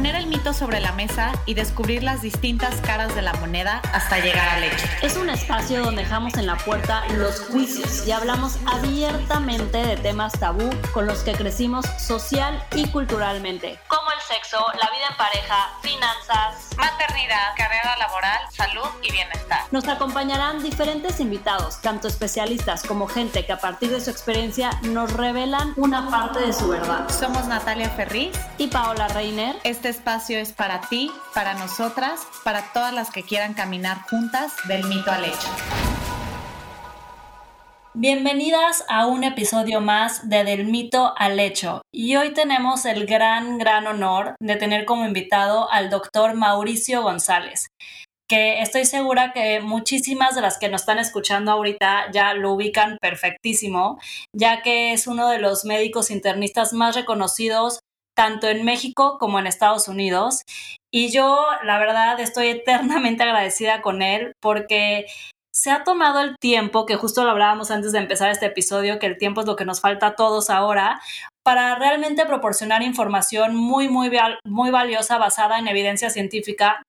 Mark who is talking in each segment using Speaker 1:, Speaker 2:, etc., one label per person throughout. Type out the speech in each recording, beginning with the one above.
Speaker 1: Poner el mito sobre la mesa y descubrir las distintas caras de la moneda hasta llegar al hecho.
Speaker 2: Es un espacio donde dejamos en la puerta los juicios y hablamos abiertamente de temas tabú con los que crecimos social y culturalmente, sexo, la vida en pareja, finanzas,
Speaker 1: maternidad, carrera laboral, salud y bienestar.
Speaker 2: Nos acompañarán diferentes invitados, tanto especialistas como gente que a partir de su experiencia nos revelan una parte de su verdad.
Speaker 1: Somos Natalia Ferriz
Speaker 2: y Paola Reiner.
Speaker 1: Este espacio es para ti, para nosotras, para todas las que quieran caminar juntas del mito al hecho.
Speaker 2: Bienvenidas a un episodio más de Del mito al hecho. Y hoy tenemos el gran, gran honor de tener como invitado al doctor Mauricio González que estoy segura que muchísimas de las que nos están escuchando ahorita ya lo ubican perfectísimo, ya que es uno de los médicos internistas más reconocidos tanto en México como en Estados Unidos. Y yo, la verdad, estoy eternamente agradecida con él porque se ha tomado el tiempo, que justo lo hablábamos antes de empezar este episodio, que el tiempo es lo que nos falta a todos ahora, para realmente proporcionar información muy, muy, muy valiosa basada en evidencia científica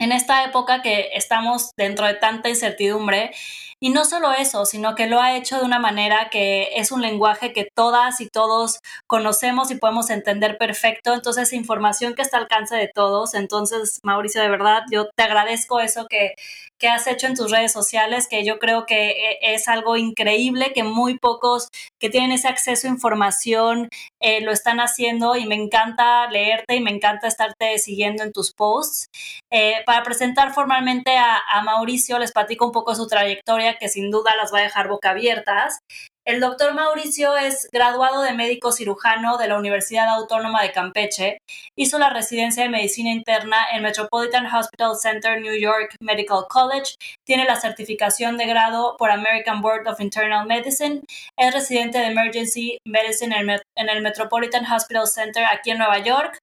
Speaker 2: en esta época que estamos dentro de tanta incertidumbre. Y no solo eso, sino que lo ha hecho de una manera que es un lenguaje que todas y todos conocemos y podemos entender perfecto. Entonces, información que está al alcance de todos. Entonces, Mauricio, de verdad, yo te agradezco eso que, que has hecho en tus redes sociales, que yo creo que eh, es algo increíble, que muy pocos que tienen ese acceso a información eh, lo están haciendo y me encanta leerte y me encanta estarte siguiendo en tus posts. Eh, para presentar formalmente a, Mauricio, les platico un poco su trayectoria, que sin duda las va a dejar boca abiertas. El doctor Mauricio es graduado de médico cirujano de la Universidad Autónoma de Campeche. Hizo la residencia de medicina interna en Metropolitan Hospital Center New York Medical College. Tiene la certificación de grado por American Board of Internal Medicine. Es residente de Emergency Medicine en el Metropolitan Hospital Center aquí en Nueva York.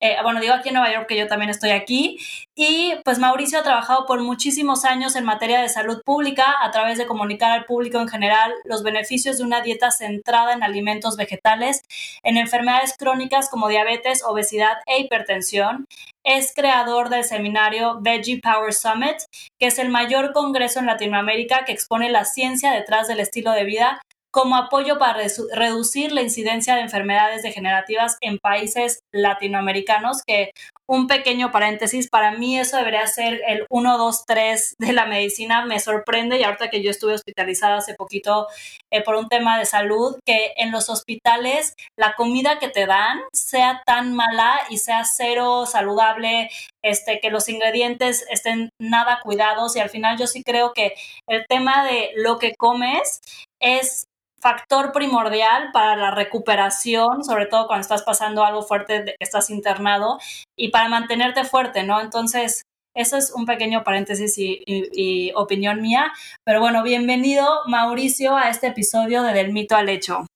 Speaker 2: Eh, bueno, digo aquí en Nueva York que yo también estoy aquí. Y pues Mauricio ha trabajado por muchísimos años en materia de salud pública a través de comunicar al público en general los beneficios de una dieta centrada en alimentos vegetales, en enfermedades crónicas como diabetes, obesidad e hipertensión. Es creador del seminario Veggie Power Summit, que es el mayor congreso en Latinoamérica que expone la ciencia detrás del estilo de vida como apoyo para reducir la incidencia de enfermedades degenerativas en países latinoamericanos, que un pequeño paréntesis, para mí eso debería ser el 1, 2, 3 de la medicina. Me sorprende y ahorita que yo estuve hospitalizada hace poquito eh, por un tema de salud, que en los hospitales la comida que te dan sea tan mala y sea cero saludable, este, que los ingredientes estén nada cuidados y al final yo sí creo que el tema de lo que comes es factor primordial para la recuperación, sobre todo cuando estás pasando algo fuerte, estás internado, y para mantenerte fuerte, ¿no? Entonces, eso es un pequeño paréntesis y, opinión mía. Pero bueno, bienvenido Mauricio a este episodio de Del mito al hecho.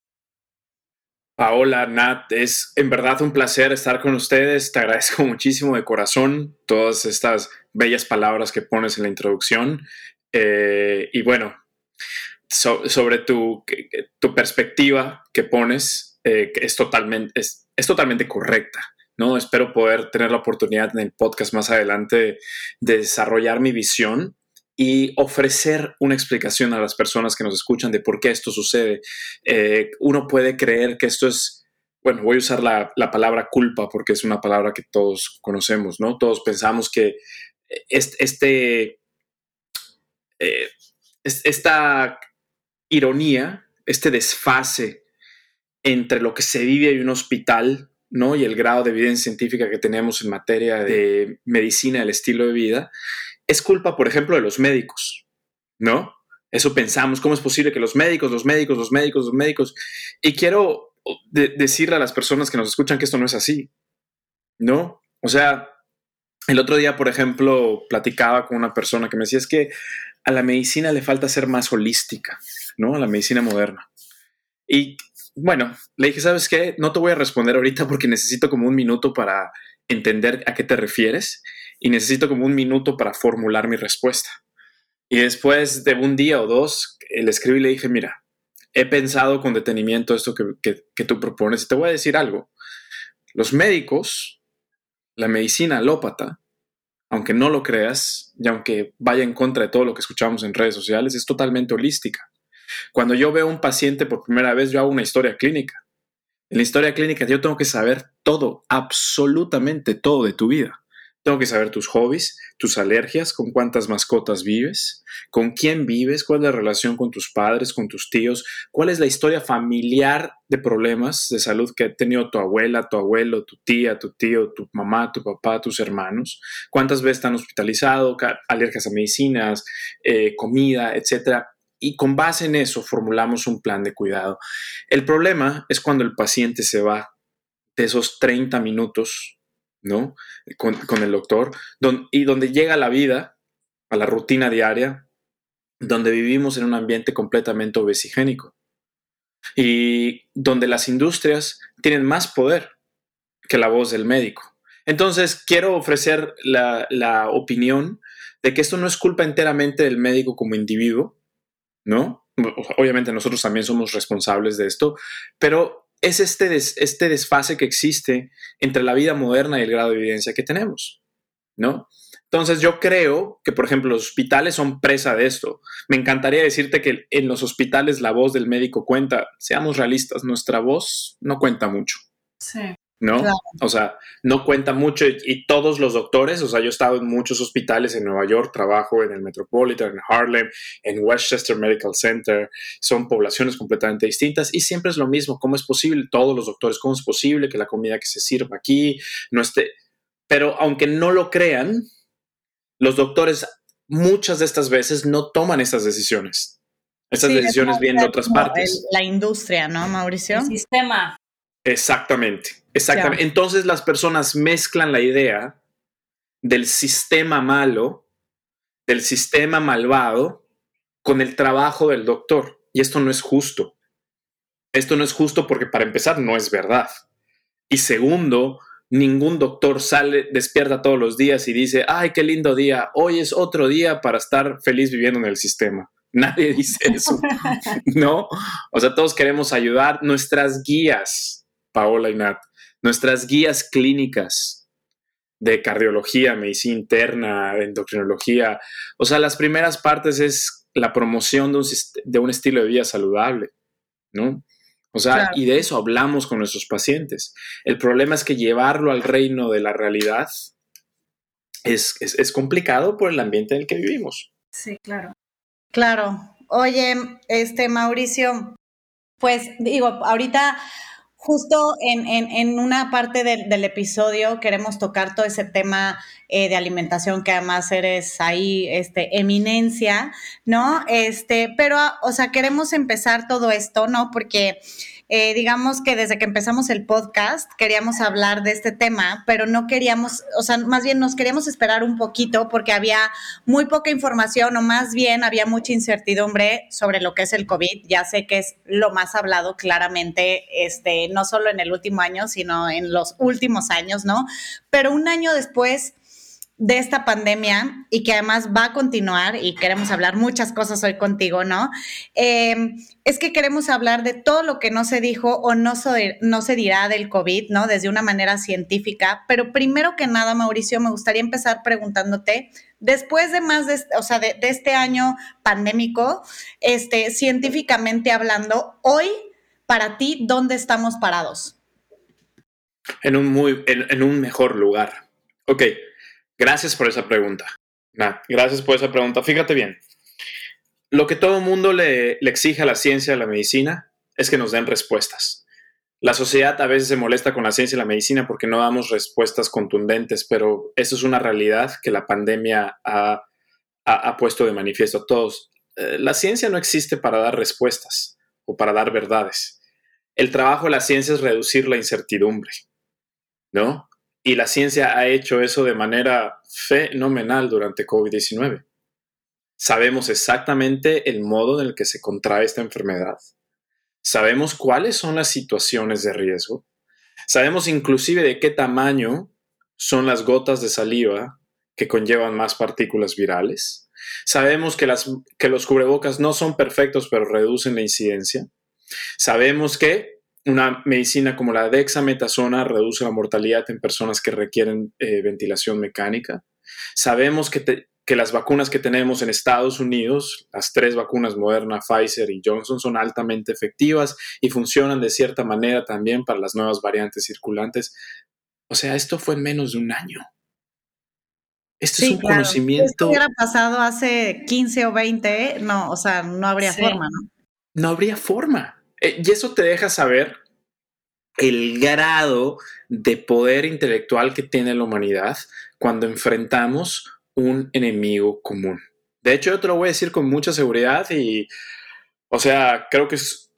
Speaker 3: Paola, Nat, es en verdad un placer estar con ustedes. Te agradezco muchísimo de corazón todas estas bellas palabras que pones en la introducción. Eh, y bueno, sobre tu, tu, perspectiva que pones eh, es, totalmente, es, es, totalmente correcta. ¿no? Espero poder tener la oportunidad en el podcast más adelante de desarrollar mi visión y ofrecer una explicación a las personas que nos escuchan de por qué esto sucede. Eh, uno puede creer que esto es, bueno, voy a usar la, la, palabra culpa porque es una palabra que todos conocemos, ¿no? Todos pensamos que este, este esta ironía, este desfase entre lo que se vive en un hospital ¿no? y el grado de evidencia científica que tenemos en materia de medicina del estilo de vida, es culpa, por ejemplo, de los médicos, ¿no? Eso pensamos, ¿cómo es posible que los médicos, los médicos, los médicos, los médicos? Y quiero decirle a las personas que nos escuchan que esto no es así, ¿no? O sea, el otro día, por ejemplo, platicaba con una persona que me decía, es que a la medicina le falta ser más holística. ¿no? A la medicina moderna. Y bueno, le dije, ¿sabes qué? No te voy a responder ahorita porque necesito como un minuto para entender a qué te refieres y necesito como un minuto para formular mi respuesta. Y después de un día o dos, le escribí y le dije, mira, he pensado con detenimiento esto que, que, que tú propones y te voy a decir algo. Los médicos la medicina alópata, aunque no lo creas y aunque vaya en contra de todo lo que escuchamos en redes sociales, es totalmente holística. Cuando yo veo a un paciente por primera vez, yo hago una historia clínica. En la historia clínica yo tengo que saber todo, absolutamente todo de tu vida. Tengo que saber tus hobbies, tus alergias, con cuántas mascotas vives, con quién vives, cuál es la relación con tus padres, con tus tíos, cuál es la historia familiar de problemas de salud que ha tenido tu abuela, tu abuelo, tu tía, tu tío, tu mamá, tu papá, tus hermanos, cuántas veces están hospitalizados, alergias a medicinas, eh, comida, etc. Y con base en eso formulamos un plan de cuidado. El problema es cuando el paciente se va de esos 30 minutos ¿no? Con, el doctor, y donde llega la vida, a la rutina diaria, donde vivimos en un ambiente completamente obesigénico y donde las industrias tienen más poder que la voz del médico. Entonces, quiero ofrecer la, la opinión de que esto no es culpa enteramente del médico como individuo, ¿no? Obviamente nosotros también somos responsables de esto, pero es este, este desfase que existe entre la vida moderna y el grado de evidencia que tenemos, ¿no? Entonces yo creo que, por ejemplo, los hospitales son presa de esto. Me encantaría decirte que en los hospitales la voz del médico cuenta. Seamos realistas, nuestra voz no cuenta mucho.
Speaker 2: Sí.
Speaker 3: ¿No? O sea, no cuenta mucho y, todos los doctores, o sea, yo he estado en muchos hospitales en Nueva York, trabajo en el Metropolitan, en Harlem, en Westchester Medical Center, son poblaciones completamente distintas y siempre es lo mismo, ¿cómo es posible? Todos los doctores, ¿cómo es posible que la comida que se sirva aquí no esté? Pero aunque no lo crean, los doctores muchas de estas veces no toman estas decisiones. Estas decisiones vienen de otras partes.
Speaker 1: la industria, ¿no, Mauricio?
Speaker 2: El sistema.
Speaker 3: Exactamente. Exactamente. Entonces las personas mezclan la idea del sistema malo, del sistema malvado, con el trabajo del doctor. Y esto no es justo. Esto no es justo porque para empezar no es verdad. Y segundo, ningún doctor sale, despierta todos los días y dice, ay, qué lindo día, hoy es otro día para estar feliz viviendo en el sistema. Nadie dice eso, ¿no? O sea, todos queremos ayudar. Nuestras guías, Paola y Nat, nuestras guías clínicas de cardiología, medicina interna, endocrinología. O sea, las primeras partes es la promoción de un, de un estilo de vida saludable, ¿no? O sea, y de eso hablamos con nuestros pacientes. El problema es que llevarlo al reino de la realidad es, es complicado por el ambiente en el que vivimos.
Speaker 2: Sí, claro.
Speaker 1: Claro. Oye, este Mauricio, pues digo, ahorita Justo en, una parte del, episodio queremos tocar todo ese tema eh, de alimentación, que además eres ahí, este, eminencia, ¿no? Este, pero, o sea, queremos empezar todo esto, ¿no? Porque eh, digamos que desde que empezamos el podcast queríamos hablar de este tema, pero no queríamos, o sea, más bien nos queríamos esperar un poquito porque había muy poca información o más bien había mucha incertidumbre sobre lo que es el COVID. Ya sé que es lo más hablado claramente, este, no solo en el último año, sino en los últimos años, ¿no? Pero un año después de esta pandemia y que además va a continuar y queremos hablar muchas cosas hoy contigo, ¿no? Em, es que queremos hablar de todo lo que no se dijo o no se, no se dirá del COVID, ¿no? Desde una manera científica. Pero primero que nada, Mauricio, me gustaría empezar preguntándote, después de más de, o sea, de, este año pandémico, este, científicamente hablando, hoy, para ti, ¿dónde estamos parados?
Speaker 3: En un muy, en un mejor lugar. Ok. Gracias por esa pregunta. gracias por esa pregunta. Fíjate bien. Lo que todo mundo le, exige a la ciencia y a la medicina es que nos den respuestas. La sociedad a veces se molesta con la ciencia y la medicina porque no damos respuestas contundentes, pero eso es una realidad que la pandemia ha, puesto de manifiesto a todos. Eh, la ciencia no existe para dar respuestas o para dar verdades. El trabajo de la ciencia es reducir la incertidumbre, ¿no? Y la ciencia ha hecho eso de manera fenomenal durante COVID-19. Sabemos exactamente el modo en el que se contrae esta enfermedad. Sabemos cuáles son las situaciones de riesgo. Sabemos inclusive de qué tamaño son las gotas de saliva que conllevan más partículas virales. Sabemos que, las, que los cubrebocas no son perfectos, pero reducen la incidencia. Sabemos que una medicina como la dexametasona reduce la mortalidad en personas que requieren eh, ventilación mecánica. Sabemos que, que, las vacunas que tenemos en Estados Unidos, las tres vacunas Moderna, Pfizer y Johnson, son altamente efectivas y funcionan de cierta manera también para las nuevas variantes circulantes. O sea, esto fue en menos de un año. Esto es un conocimiento. Si esto
Speaker 1: hubiera pasado hace 15 o 20, no, o sea, no habría forma, ¿no?
Speaker 3: No habría forma. Eh, y eso te deja saber el grado de poder intelectual que tiene la humanidad cuando enfrentamos un enemigo común. De hecho, yo te lo voy a decir con mucha seguridad y, o sea, creo que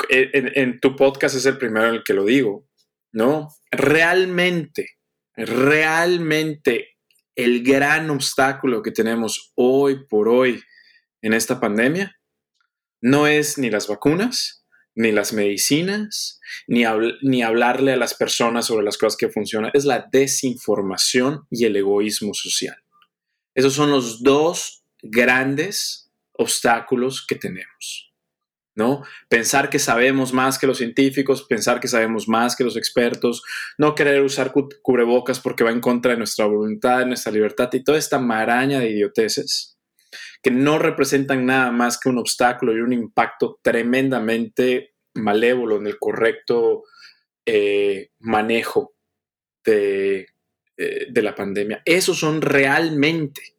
Speaker 3: eh, en, tu podcast es el primero en el que lo digo, ¿no? Realmente, realmente el gran obstáculo que tenemos hoy por hoy en esta pandemia no es ni las vacunas, ni las medicinas, ni, ni hablarle a las personas sobre las cosas que funcionan. Es la desinformación y el egoísmo social. Esos son los dos grandes obstáculos que tenemos. ¿no? Pensar que sabemos más que los científicos, pensar que sabemos más que los expertos, no querer usar cubrebocas porque va en contra de nuestra voluntad, de nuestra libertad y toda esta maraña de idioteces que no representan nada más que un obstáculo y un impacto tremendamente malévolo en el correcto eh, manejo de, eh, de la pandemia. Esos son realmente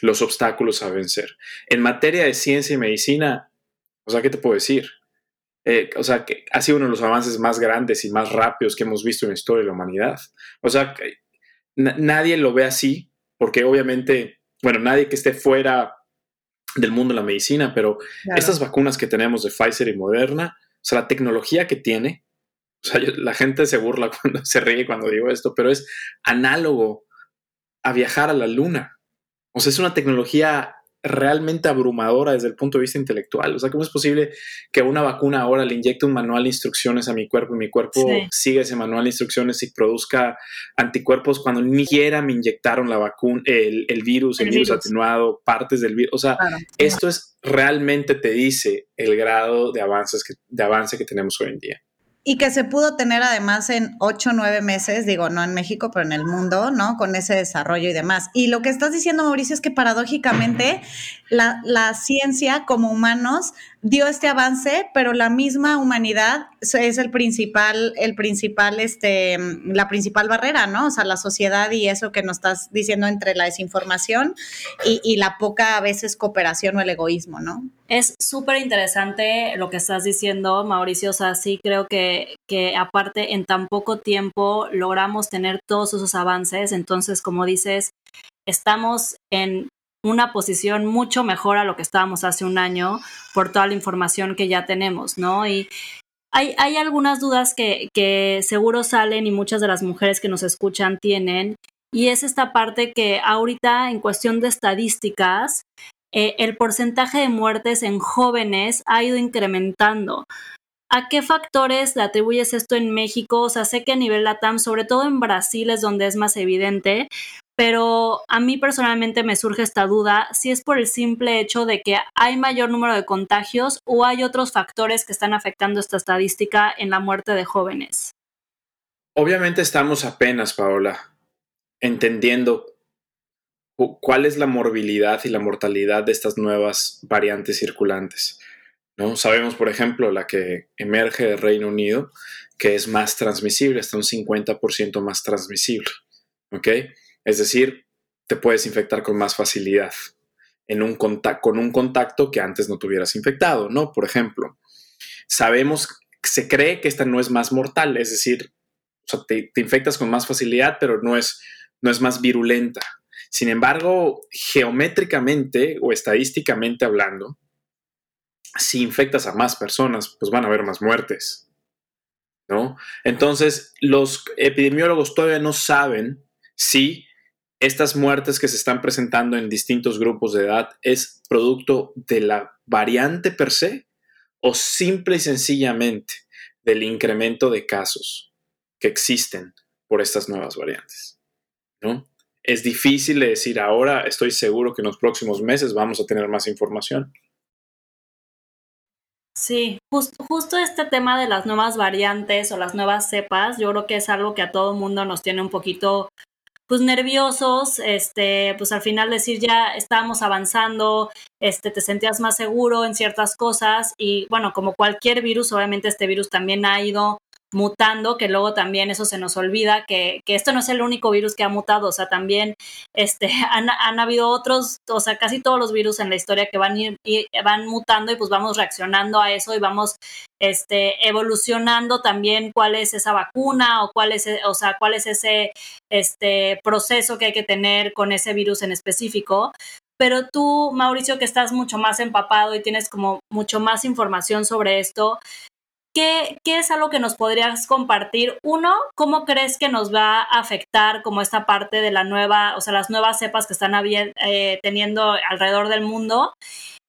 Speaker 3: los obstáculos a vencer. En materia de ciencia y medicina, o sea, ¿qué te puedo decir? Eh, o sea, que ha sido uno de los avances más grandes y más rápidos que hemos visto en la historia de la humanidad. O sea, nadie lo ve así, porque obviamente, bueno, nadie que esté fuera del mundo de la medicina, pero estas vacunas que tenemos de Pfizer y Moderna, o sea, la tecnología que tiene, o sea, la gente se burla cuando se ríe cuando digo esto, pero es análogo a viajar a la luna. O sea, es una tecnología realmente abrumadora desde el punto de vista intelectual. O sea, ¿cómo es posible que una vacuna ahora le inyecte un manual de instrucciones a mi cuerpo y mi cuerpo siga ese manual de instrucciones y produzca anticuerpos cuando ni siquiera me inyectaron la vacuna, el, virus, el, virus, atenuado, partes del virus? O sea, esto es realmente te dice el grado de avances que, de avance que tenemos hoy en día
Speaker 1: y que se pudo tener además en ocho nueve meses, digo, no en México, pero en el mundo, ¿no? Con ese desarrollo y demás. Y lo que estás diciendo, Mauricio, es que paradójicamente la, la ciencia como humanos dio este avance, pero la misma humanidad es el principal, el principal, este, la principal barrera, ¿no? O sea, la sociedad y eso que nos estás diciendo entre la desinformación y, la poca a veces cooperación o el egoísmo, ¿no?
Speaker 2: Es súper interesante lo que estás diciendo, Mauricio. O sea, sí creo que, que aparte en tan poco tiempo logramos tener todos esos avances. Entonces, como dices, estamos en una posición mucho mejor a lo que estábamos hace un año por toda la información que ya tenemos, ¿no? Y hay, hay algunas dudas que, que seguro salen y muchas de las mujeres que nos escuchan tienen, y es esta parte que ahorita en cuestión de estadísticas, eh, el porcentaje de muertes en jóvenes ha ido incrementando. ¿A qué factores le atribuyes esto en México? O sea, sé que a nivel LATAM, sobre todo en Brasil es donde es más evidente, pero a mí personalmente me surge esta duda si es por el simple hecho de que hay mayor número de contagios o hay otros factores que están afectando esta estadística en la muerte de jóvenes.
Speaker 3: Obviamente estamos apenas, Paola, entendiendo cuál es la morbilidad y la mortalidad de estas nuevas variantes circulantes. ¿No? Sabemos, por ejemplo, la que emerge del Reino Unido, que es más transmisible, hasta un 50% más transmisible. ¿ok?, es decir, te puedes infectar con más facilidad en un con un contacto que antes no tuvieras infectado, ¿no? Por ejemplo, sabemos, se cree que esta no es más mortal, es decir, te, infectas con más facilidad, pero no es, no es más virulenta. Sin embargo, geométricamente o estadísticamente hablando, si infectas a más personas, pues van a haber más muertes, ¿no? Entonces, los epidemiólogos todavía no saben si estas muertes que se están presentando en distintos grupos de edad es producto de la variante per se o simple y sencillamente del incremento de casos que existen por estas nuevas variantes. ¿no? Es difícil de decir ahora, estoy seguro que en los próximos meses vamos a tener más información.
Speaker 2: Sí, justo este tema de las nuevas variantes o las nuevas cepas, yo creo que es algo que a todo mundo nos tiene un poquito pues nerviosos, este, pues al final decir ya estábamos avanzando, este, te sentías más seguro en ciertas cosas y bueno, como cualquier virus, obviamente este virus también ha ido mutando, que luego también eso se nos olvida, que, que, esto no es el único virus que ha mutado, o sea, también este, han, han habido otros, o sea, casi todos los virus en la historia que van, van mutando y pues vamos reaccionando a eso y vamos este, evolucionando también cuál es esa vacuna o cuál es, o sea, cuál es ese este, proceso que hay que tener con ese virus en específico. Pero tú, Mauricio, que estás mucho más empapado y tienes como mucho más información sobre esto, ¿Qué, es algo que nos podrías compartir? Uno, ¿cómo crees que nos va a afectar como esta parte de la nueva, o sea, las nuevas cepas que están eh, teniendo alrededor del mundo?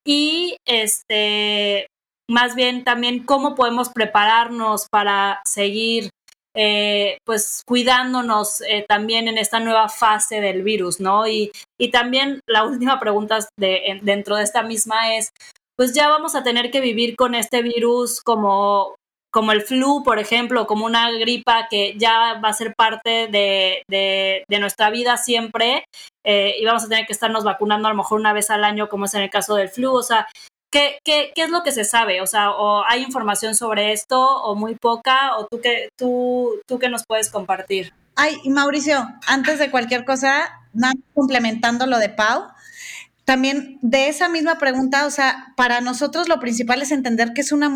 Speaker 2: Y este, más bien también, ¿cómo podemos prepararnos para seguir eh, pues cuidándonos eh, también en esta nueva fase del virus, ¿no? Y, y también la última pregunta de, dentro de esta misma es, pues ya vamos a tener que vivir con este virus como como el flu, por ejemplo, como una gripa que ya va a ser parte de, de, nuestra vida siempre eh, y vamos a tener que estarnos vacunando a lo mejor una vez al año, como es en el caso del flu. O sea, ¿qué, qué, qué es lo que se sabe? O sea, ¿o hay información sobre esto o muy poca? ¿O tú qué, tú, tú qué nos puedes compartir?
Speaker 1: Ay, Mauricio, antes de cualquier cosa, complementando lo de Pau, también de esa misma pregunta, o sea, para nosotros lo principal es entender que es una,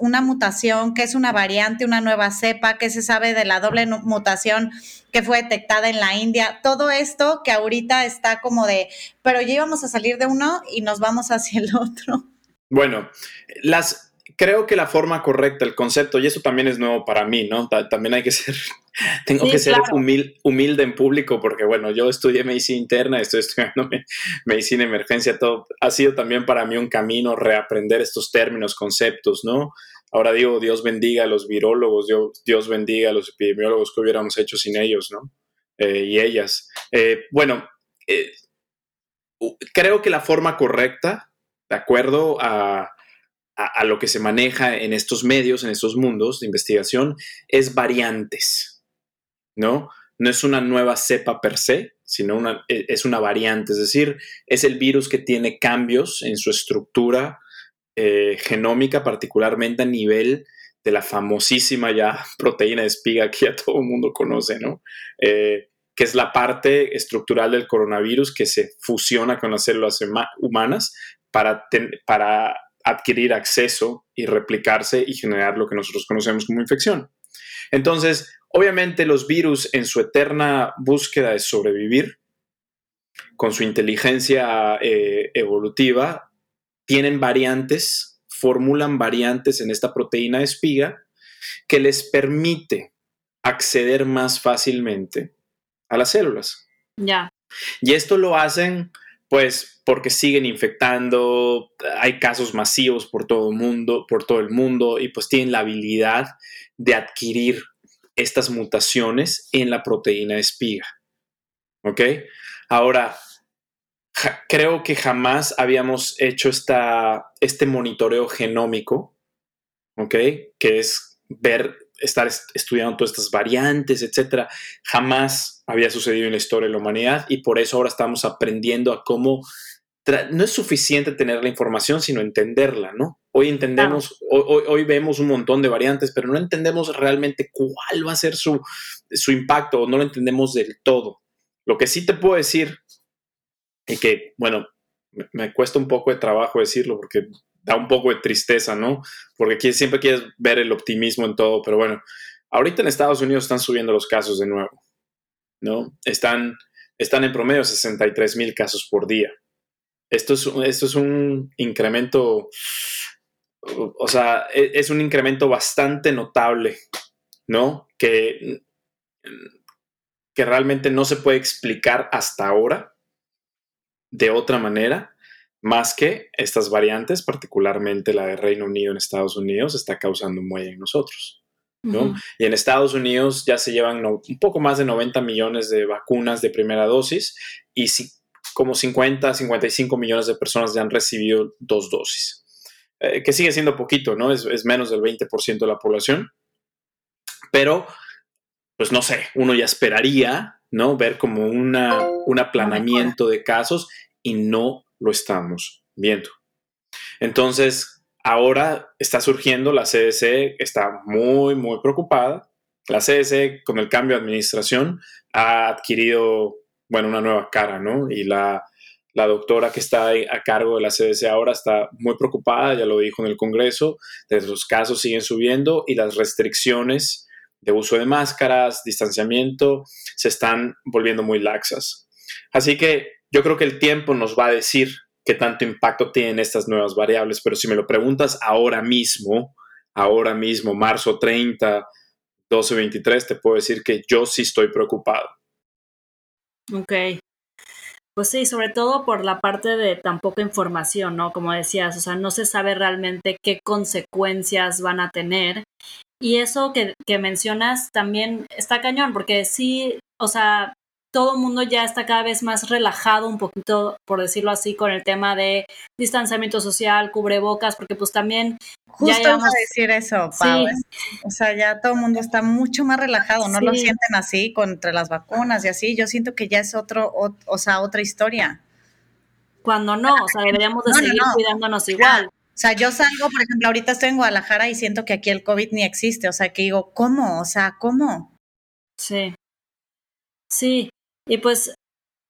Speaker 1: una mutación, que es una variante, una nueva cepa, que se sabe de la doble mutación que fue detectada en la India, todo esto que ahorita está como de, pero ya íbamos a salir de uno y nos vamos hacia el otro.
Speaker 3: Bueno, las, creo que la forma correcta, el concepto, y eso también es nuevo para mí, ¿no? también hay que ser tengo que ser humilde en público porque, bueno, yo estudié medicina interna, estoy estudiando medicina emergencia, todo ha sido también para mí un camino reaprender estos términos, conceptos, ¿no? Ahora digo, Dios bendiga a los virólogos, Dios, Dios bendiga a los epidemiólogos que hubiéramos hecho sin ellos, ¿no? Eh, y ellas. Eh, bueno, eh, creo que la forma correcta, de acuerdo a, a lo que se maneja en estos medios, en estos mundos de investigación, es variantes. ¿no? No es una nueva cepa per se, sino una, e, es una variante, es decir, es el virus que tiene cambios en su estructura eh, genómica, particularmente a nivel de la famosísima ya proteína de espiga que ya todo el mundo conoce, ¿no? Eh, que es la parte estructural del coronavirus que se fusiona con las células humanas para, para adquirir acceso y replicarse y generar lo que nosotros conocemos como infección. Entonces, Obviamente los virus en su eterna búsqueda de sobrevivir, con su inteligencia eh, evolutiva, tienen variantes, formulan variantes en esta proteína espiga que les permite acceder más fácilmente a las células.
Speaker 2: Ya.
Speaker 3: Y esto lo hacen pues porque siguen infectando, hay casos masivos por todo el mundo, y pues tienen la habilidad de adquirir estas mutaciones en la proteína espiga. ¿Ok? Ahora, creo que jamás habíamos hecho esta, este monitoreo genómico, ¿ok? Que es ver, estar estudiando todas estas variantes, etcétera. Jamás había sucedido en la historia de la humanidad y por eso ahora estamos aprendiendo a cómo no es suficiente tener la información, sino entenderla, ¿no? Hoy entendemos, hoy, vemos un montón de variantes, pero no entendemos realmente cuál va a ser su, su impacto, no lo entendemos del todo. Lo que sí te puedo decir, y que, bueno, me, cuesta un poco de trabajo decirlo porque da un poco de tristeza, ¿no? Porque siempre quieres ver el optimismo en todo, pero bueno, ahorita en Estados Unidos están subiendo los casos de nuevo, ¿no? Están, están en promedio 63 mil casos por día. Esto es, esto es un incremento o sea, e, es un incremento bastante notable, ¿no? Que, que realmente no se puede explicar hasta ahora de otra manera, más que estas variantes, particularmente la de Reino Unido en Estados Unidos, está causando un muelle en nosotros. ¿no? Y en Estados Unidos ya se llevan un poco más de 90 millones de vacunas de primera dosis y si, como 50, 55 millones de personas ya han recibido dos dosis. eh, que sigue siendo poquito, ¿no? Es, menos del 20% de la población, pero, pues no sé, uno ya esperaría, ¿no? Ver como una, un aplanamiento de casos y no lo estamos viendo. Entonces, ahora está surgiendo, la CDC está muy, muy preocupada. La CDC, con el cambio de administración, ha adquirido, bueno, una nueva cara, ¿no? Y la, la doctora que está a cargo de la CDC ahora está muy preocupada, ya lo dijo en el Congreso, los casos siguen subiendo y las restricciones de uso de máscaras, distanciamiento, se están volviendo muy laxas. Así que yo creo que el tiempo nos va a decir qué tanto impacto tienen estas nuevas variables, pero si me lo preguntas ahora mismo, ahora mismo, marzo 30, 12, 23, te puedo decir que yo sí estoy preocupado.
Speaker 2: Ok, pues sí, sobre todo por la parte de tan poca información, ¿no? Como decías, o sea, no se sabe realmente qué consecuencias van a tener. Y eso que, que mencionas también está cañón, porque sí, o sea, todo el mundo ya está cada vez más relajado un poquito, por decirlo así, con el tema de distanciamiento social, cubrebocas, porque pues también...
Speaker 1: Justo ya a decir eso, Pau. O sea, ya todo el mundo está mucho más relajado, no lo sienten así contra las vacunas y así. Yo siento que ya es otro, o, sea, otra historia.
Speaker 2: Cuando no, o sea, deberíamos de seguir cuidándonos igual.
Speaker 1: O sea, yo salgo, por ejemplo, ahorita estoy en Guadalajara y siento que aquí el COVID ni existe. O sea, que digo, ¿cómo? O sea, ¿cómo?
Speaker 2: Sí. Sí, y pues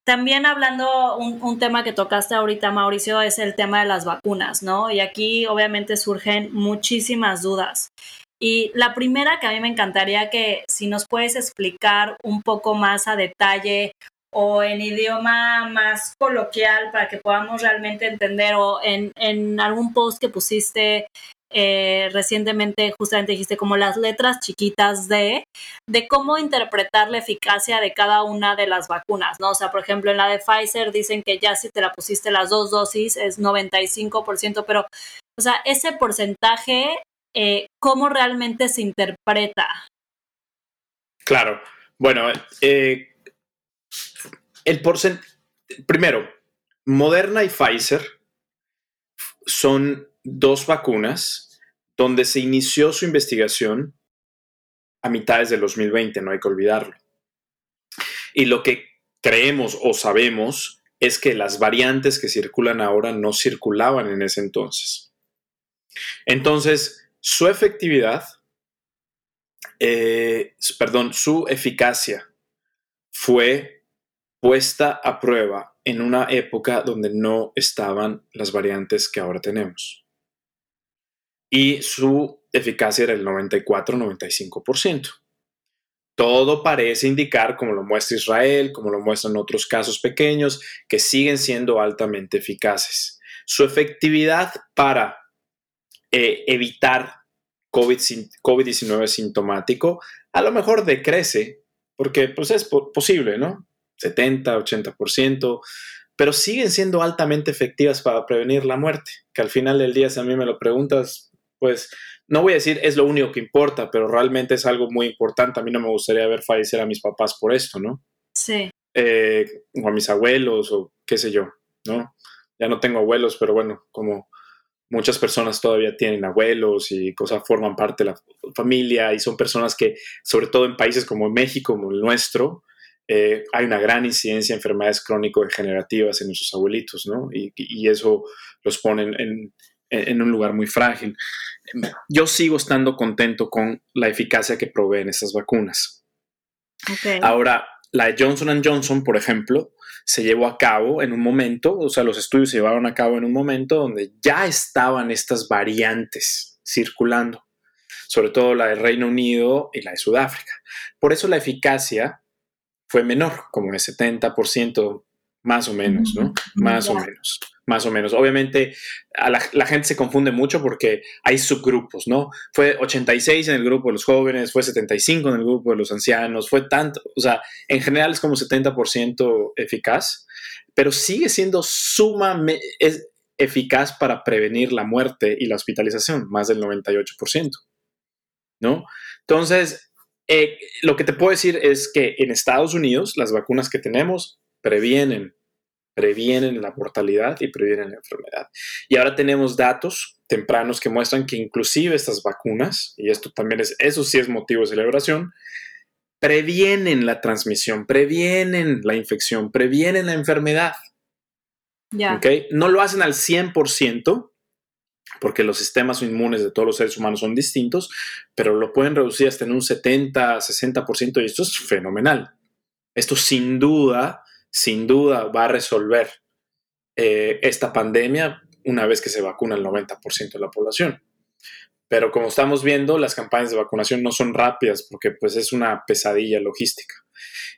Speaker 2: también hablando, un, tema que tocaste ahorita, Mauricio, es el tema de las vacunas, ¿no? Y aquí obviamente surgen muchísimas dudas. Y la primera que a mí me encantaría que si nos puedes explicar un poco más a detalle o en idioma más coloquial para que podamos realmente entender o en, en algún post que pusiste eh, recientemente justamente dijiste como las letras chiquitas de, de cómo interpretar la eficacia de cada una de las vacunas, ¿no? O sea, por ejemplo, en la de Pfizer dicen que ya si te la pusiste las dos dosis es 95%, pero, o sea, ese porcentaje, eh, ¿cómo realmente se interpreta?
Speaker 3: Claro, bueno, eh, el porcentaje, primero, Moderna y Pfizer son dos vacunas donde se inició su investigación a mitades del 2020, no hay que olvidarlo. Y lo que creemos o sabemos es que las variantes que circulan ahora no circulaban en ese entonces. Entonces, su efectividad, eh, perdón, su eficacia fue puesta a prueba en una época donde no estaban las variantes que ahora tenemos y su eficacia era el 94-95%. Todo parece indicar, como lo muestra Israel, como lo muestran otros casos pequeños, que siguen siendo altamente eficaces. Su efectividad para eh, evitar COVID-19 sintomático a lo mejor decrece, porque pues es posible, ¿no? 70, 80%, pero siguen siendo altamente efectivas para prevenir la muerte, que al final del día, si a mí me lo preguntas, pues no voy a decir es lo único que importa, pero realmente es algo muy importante. A mí no me gustaría ver fallecer a mis papás por esto, ¿no?
Speaker 2: Sí.
Speaker 3: Eh, o a mis abuelos o qué sé yo, ¿no? Ya no tengo abuelos, pero bueno, como muchas personas todavía tienen abuelos y cosas forman parte de la familia y son personas que, sobre todo en países como México, como el nuestro, eh, hay una gran incidencia de enfermedades crónico-degenerativas en nuestros abuelitos, ¿no? Y, y eso los pone en, en un lugar muy frágil. Yo sigo estando contento con la eficacia que proveen estas vacunas. Ahora, la de Johnson Johnson, por ejemplo, se llevó a cabo en un momento, o sea, los estudios se llevaron a cabo en un momento donde ya estaban estas variantes circulando, sobre todo la del Reino Unido y la de Sudáfrica. Por eso la eficacia fue menor, como de 70%, más o menos, ¿no? Más o menos más o menos. Obviamente la, gente se confunde mucho porque hay subgrupos, ¿no? Fue 86 en el grupo de los jóvenes, fue 75 en el grupo de los ancianos, fue tanto, o sea, en general es como 70% eficaz, pero sigue siendo sumamente eficaz para prevenir la muerte y la hospitalización, más del 98%, ¿no? Entonces, eh, lo que te puedo decir es que en Estados Unidos las vacunas que tenemos previenen previenen la mortalidad y previenen la enfermedad. Y ahora tenemos datos tempranos que muestran que inclusive estas vacunas, y esto también es, eso sí es motivo de celebración, previenen la transmisión, previenen la infección, previenen la enfermedad.
Speaker 2: Ya.
Speaker 3: No lo hacen al 100%, porque los sistemas inmunes de todos los seres humanos son distintos, pero lo pueden reducir hasta en un 70, 60% y esto es fenomenal. Esto sin duda, sin duda va a resolver eh, esta pandemia una vez que se vacuna el 90% de la población. Pero como estamos viendo, las campañas de vacunación no son rápidas porque pues es una pesadilla logística.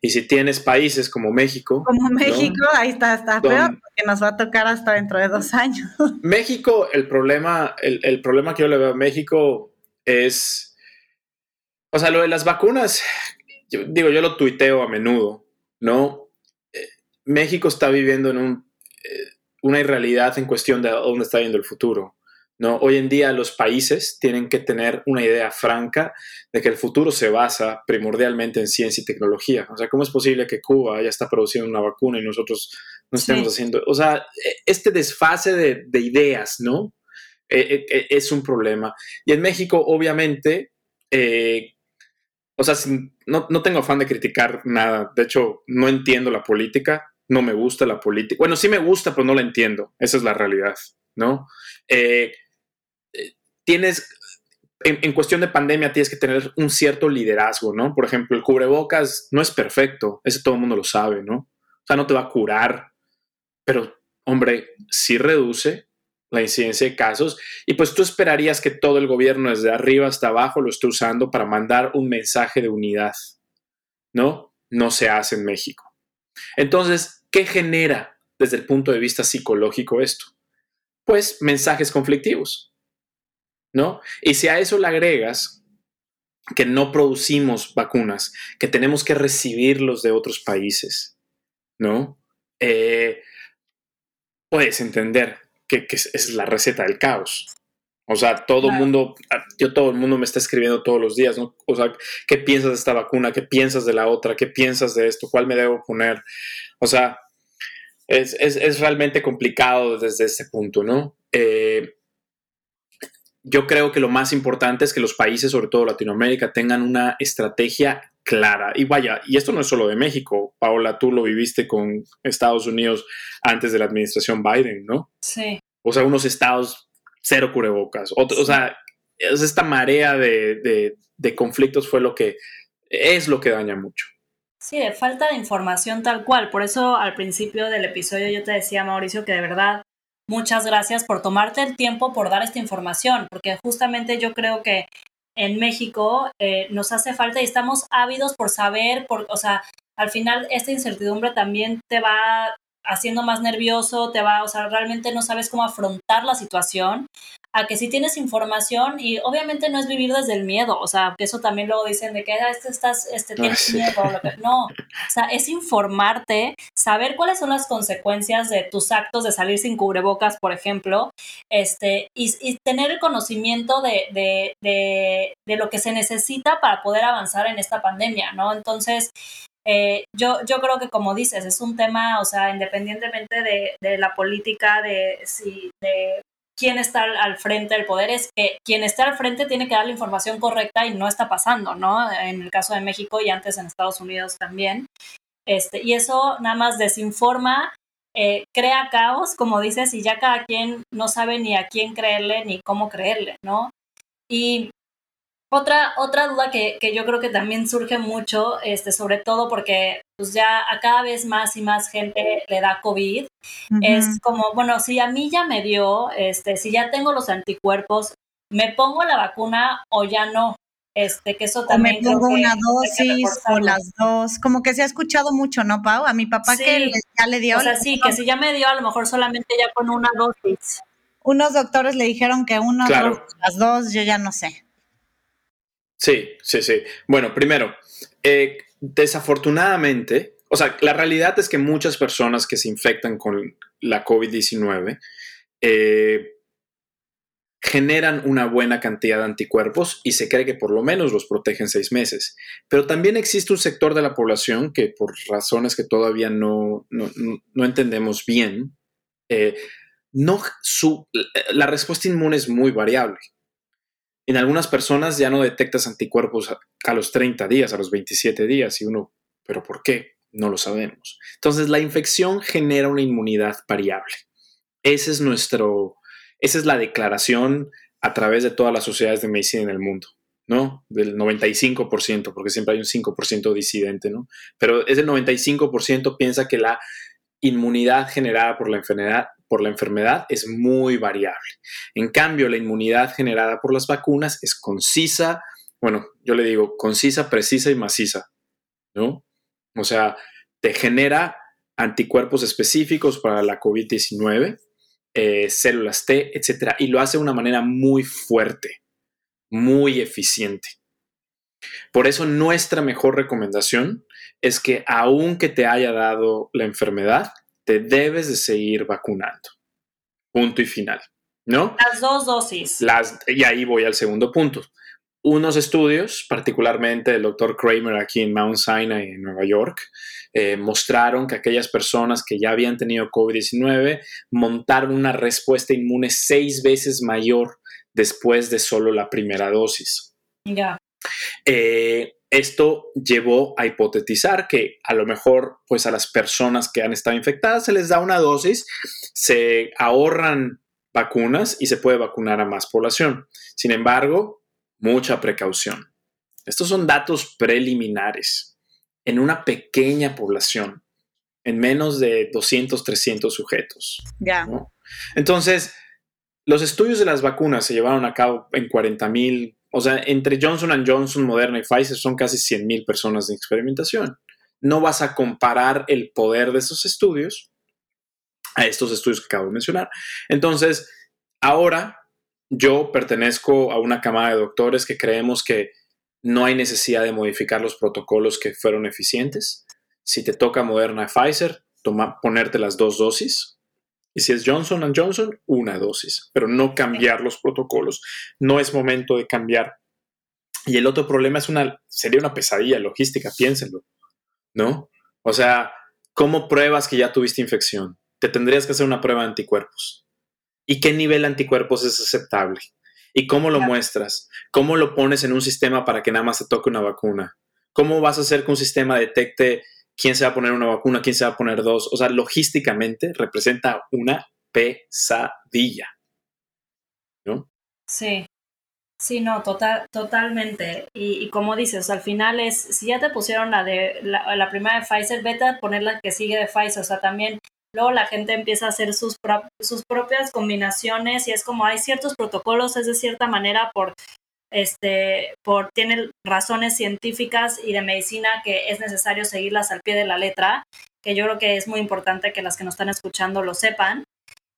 Speaker 3: Y si tienes países como México.
Speaker 1: Como México, ahí está, está peor, porque nos va a tocar hasta dentro de dos años.
Speaker 3: México, el problema, el, el problema que yo le veo a México es. O sea, lo de las vacunas, yo, digo, yo lo tuiteo a menudo, ¿no? México está viviendo en un, eh, una irrealidad en cuestión de dónde está yendo el futuro. ¿no? Hoy en día los países tienen que tener una idea franca de que el futuro se basa primordialmente en ciencia y tecnología. O sea, ¿cómo es posible que Cuba ya está produciendo una vacuna y nosotros no estemos haciendo? O sea, e, este desfase de, ideas, ¿no? E, e, es un problema. Y en México, obviamente, eh, o sea, no, no tengo afán de criticar nada. De hecho, no entiendo la política, no me gusta la política. Bueno, sí me gusta, pero no la entiendo. Esa es la realidad, ¿no? Eh, tienes, en, cuestión de pandemia, tienes que tener un cierto liderazgo, ¿no? Por ejemplo, el cubrebocas no es perfecto, ese todo el mundo lo sabe, ¿no? O sea, no te va a curar, pero, hombre, sí reduce la incidencia de casos y pues tú esperarías que todo el gobierno desde arriba hasta abajo lo esté usando para mandar un mensaje de unidad, ¿no? No se hace en México. Entonces, ¿qué genera desde el punto de vista psicológico esto? Pues mensajes conflictivos. ¿no? Y si a eso le agregas que no producimos vacunas, que tenemos que recibirlos de otros países, ¿no? Eh, puedes entender que, es la receta del caos. O sea, todo el mundo, yo todo el mundo me está escribiendo todos los días, ¿no? O sea, ¿qué piensas de esta vacuna? ¿Qué piensas de la otra? ¿Qué piensas de esto? ¿Cuál me debo poner? O sea, es, realmente complicado desde este punto, ¿no? Eh, yo creo que lo más importante es que los países, sobre todo Latinoamérica, tengan una estrategia clara. Y vaya, y esto no es solo de México, Paola, tú lo viviste con Estados Unidos antes de la administración Biden, ¿no?
Speaker 2: Sí.
Speaker 3: O sea, unos estados cero cubrebocas. O, sea, esta marea de, de conflictos fue lo que es lo que daña mucho.
Speaker 2: Sí, de falta de información tal cual. Por eso al principio del episodio yo te decía, Mauricio, que de verdad Muchas gracias por tomarte el tiempo por dar esta información, porque justamente yo creo que en México eh, nos hace falta y estamos ávidos por saber, por, o sea, al final esta incertidumbre también te va haciendo más nervioso, te va, o sea, realmente no sabes cómo afrontar la situación a que si tienes información y obviamente no es vivir desde el miedo, o sea, que eso también luego dicen de que ah, este estás, este, tienes miedo, no, o sea, es informarte, saber cuáles son las consecuencias de tus actos de salir sin cubrebocas, por ejemplo, este, y, tener el conocimiento de, de, de, de lo que se necesita para poder avanzar en esta pandemia, ¿no? Entonces, eh, yo, yo creo que como dices, es un tema, o sea, independientemente de, de la política, de, si, de quién está al frente del poder, es que quien está al frente tiene que dar la información correcta y no está pasando, ¿no? En el caso de México y antes en Estados Unidos también. Este, y eso nada más desinforma, eh, crea caos, como dices, y ya cada quien no sabe ni a quién creerle ni cómo creerle, ¿no? Y otra, otra duda que, que, yo creo que también surge mucho, este, sobre todo porque pues ya a cada vez más y más gente le da COVID, es como, bueno, si a mí ya me dio, este, si ya tengo los anticuerpos, ¿me pongo la vacuna o ya no? Este, que eso también.
Speaker 1: O me pongo una dosis o las dos. Como que se ha escuchado mucho, ¿no, Pau? A mi papá que ya le dio.
Speaker 2: O sea, sí, que si ya me dio, a lo mejor solamente ya con una dosis.
Speaker 1: Unos doctores le dijeron que uno, las dos, yo ya no sé.
Speaker 3: Sí, sí, sí. Bueno, primero, eh, desafortunadamente, o sea, la realidad es que muchas personas que se infectan con la COVID-19 eh, generan una buena cantidad de anticuerpos y se cree que por lo menos los protegen seis meses. Pero también existe un sector de la población que por razones que todavía no, no, entendemos bien, eh, no su, la respuesta inmune es muy variable. En algunas personas ya no detectas anticuerpos a, los 30 días, a los 27 días, y uno, ¿pero por qué? No lo sabemos. Entonces, la infección genera una inmunidad variable. Ese es nuestro, esa es la declaración a través de todas las sociedades de medicina en el mundo. ¿no? Del 95%, porque siempre hay un 5% disidente, ¿no? Pero ese 95% piensa que la inmunidad generada por la enfermedad por la enfermedad es muy variable. En cambio, la inmunidad generada por las vacunas es concisa, bueno, yo le digo concisa, precisa y maciza, ¿no? O sea, te genera anticuerpos específicos para la COVID-19, eh, células T, etcétera, y lo hace de una manera muy fuerte, muy eficiente. Por eso nuestra mejor recomendación es que aunque te haya dado la enfermedad, te debes de seguir vacunando. Punto y final, ¿no?
Speaker 2: Las dos dosis.
Speaker 3: Las, y ahí voy al segundo punto. Unos estudios, particularmente el doctor Kramer aquí en Mount Sinai, en Nueva York, eh, mostraron que aquellas personas que ya habían tenido COVID-19 montaron una respuesta inmune seis veces mayor después de solo la primera dosis.
Speaker 2: Ya.
Speaker 3: Eh, esto llevó a hipotetizar que a lo mejor pues a las personas que han estado infectadas se les da una dosis, se ahorran vacunas y se puede vacunar a más población. Sin embargo, mucha precaución. Estos son datos preliminares en una pequeña población, en menos de 200, 300 sujetos.
Speaker 1: Ya.
Speaker 3: Entonces, los estudios de las vacunas se llevaron a cabo en 40 mil o sea, entre Johnson Johnson, Moderna y Pfizer son casi 100.000 personas de experimentación. No vas a comparar el poder de esos estudios a estos estudios que acabo de mencionar. Entonces, ahora yo pertenezco a una camada de doctores que creemos que no hay necesidad de modificar los protocolos que fueron eficientes. Si te toca Moderna y Pfizer, ponerte las dos dosis, y si es Johnson Johnson, una dosis, pero no cambiar los protocolos. No es momento de cambiar. Y el otro problema es una, sería una pesadilla logística, piénsenlo, ¿no? O sea, ¿cómo pruebas que ya tuviste infección? Te tendrías que hacer una prueba de anticuerpos. ¿Y qué nivel de anticuerpos es aceptable? ¿Y cómo lo muestras? ¿Cómo lo pones en un sistema para que nada más te toque una vacuna? ¿Cómo vas a hacer que un sistema detecte quién se va a poner una vacuna, quién se va a poner dos. O sea, logísticamente representa una pesadilla. ¿No?
Speaker 2: Sí. Sí, no, total, totalmente. Y, como dices, al final es, si ya te pusieron la de la, primera de Pfizer, vete a poner la que sigue de Pfizer. O sea, también luego la gente empieza a hacer sus, sus propias combinaciones y es como hay ciertos protocolos, es de cierta manera por este, por, tiene razones científicas y de medicina que es necesario seguirlas al pie de la letra, que yo creo que es muy importante que las que nos están escuchando lo sepan.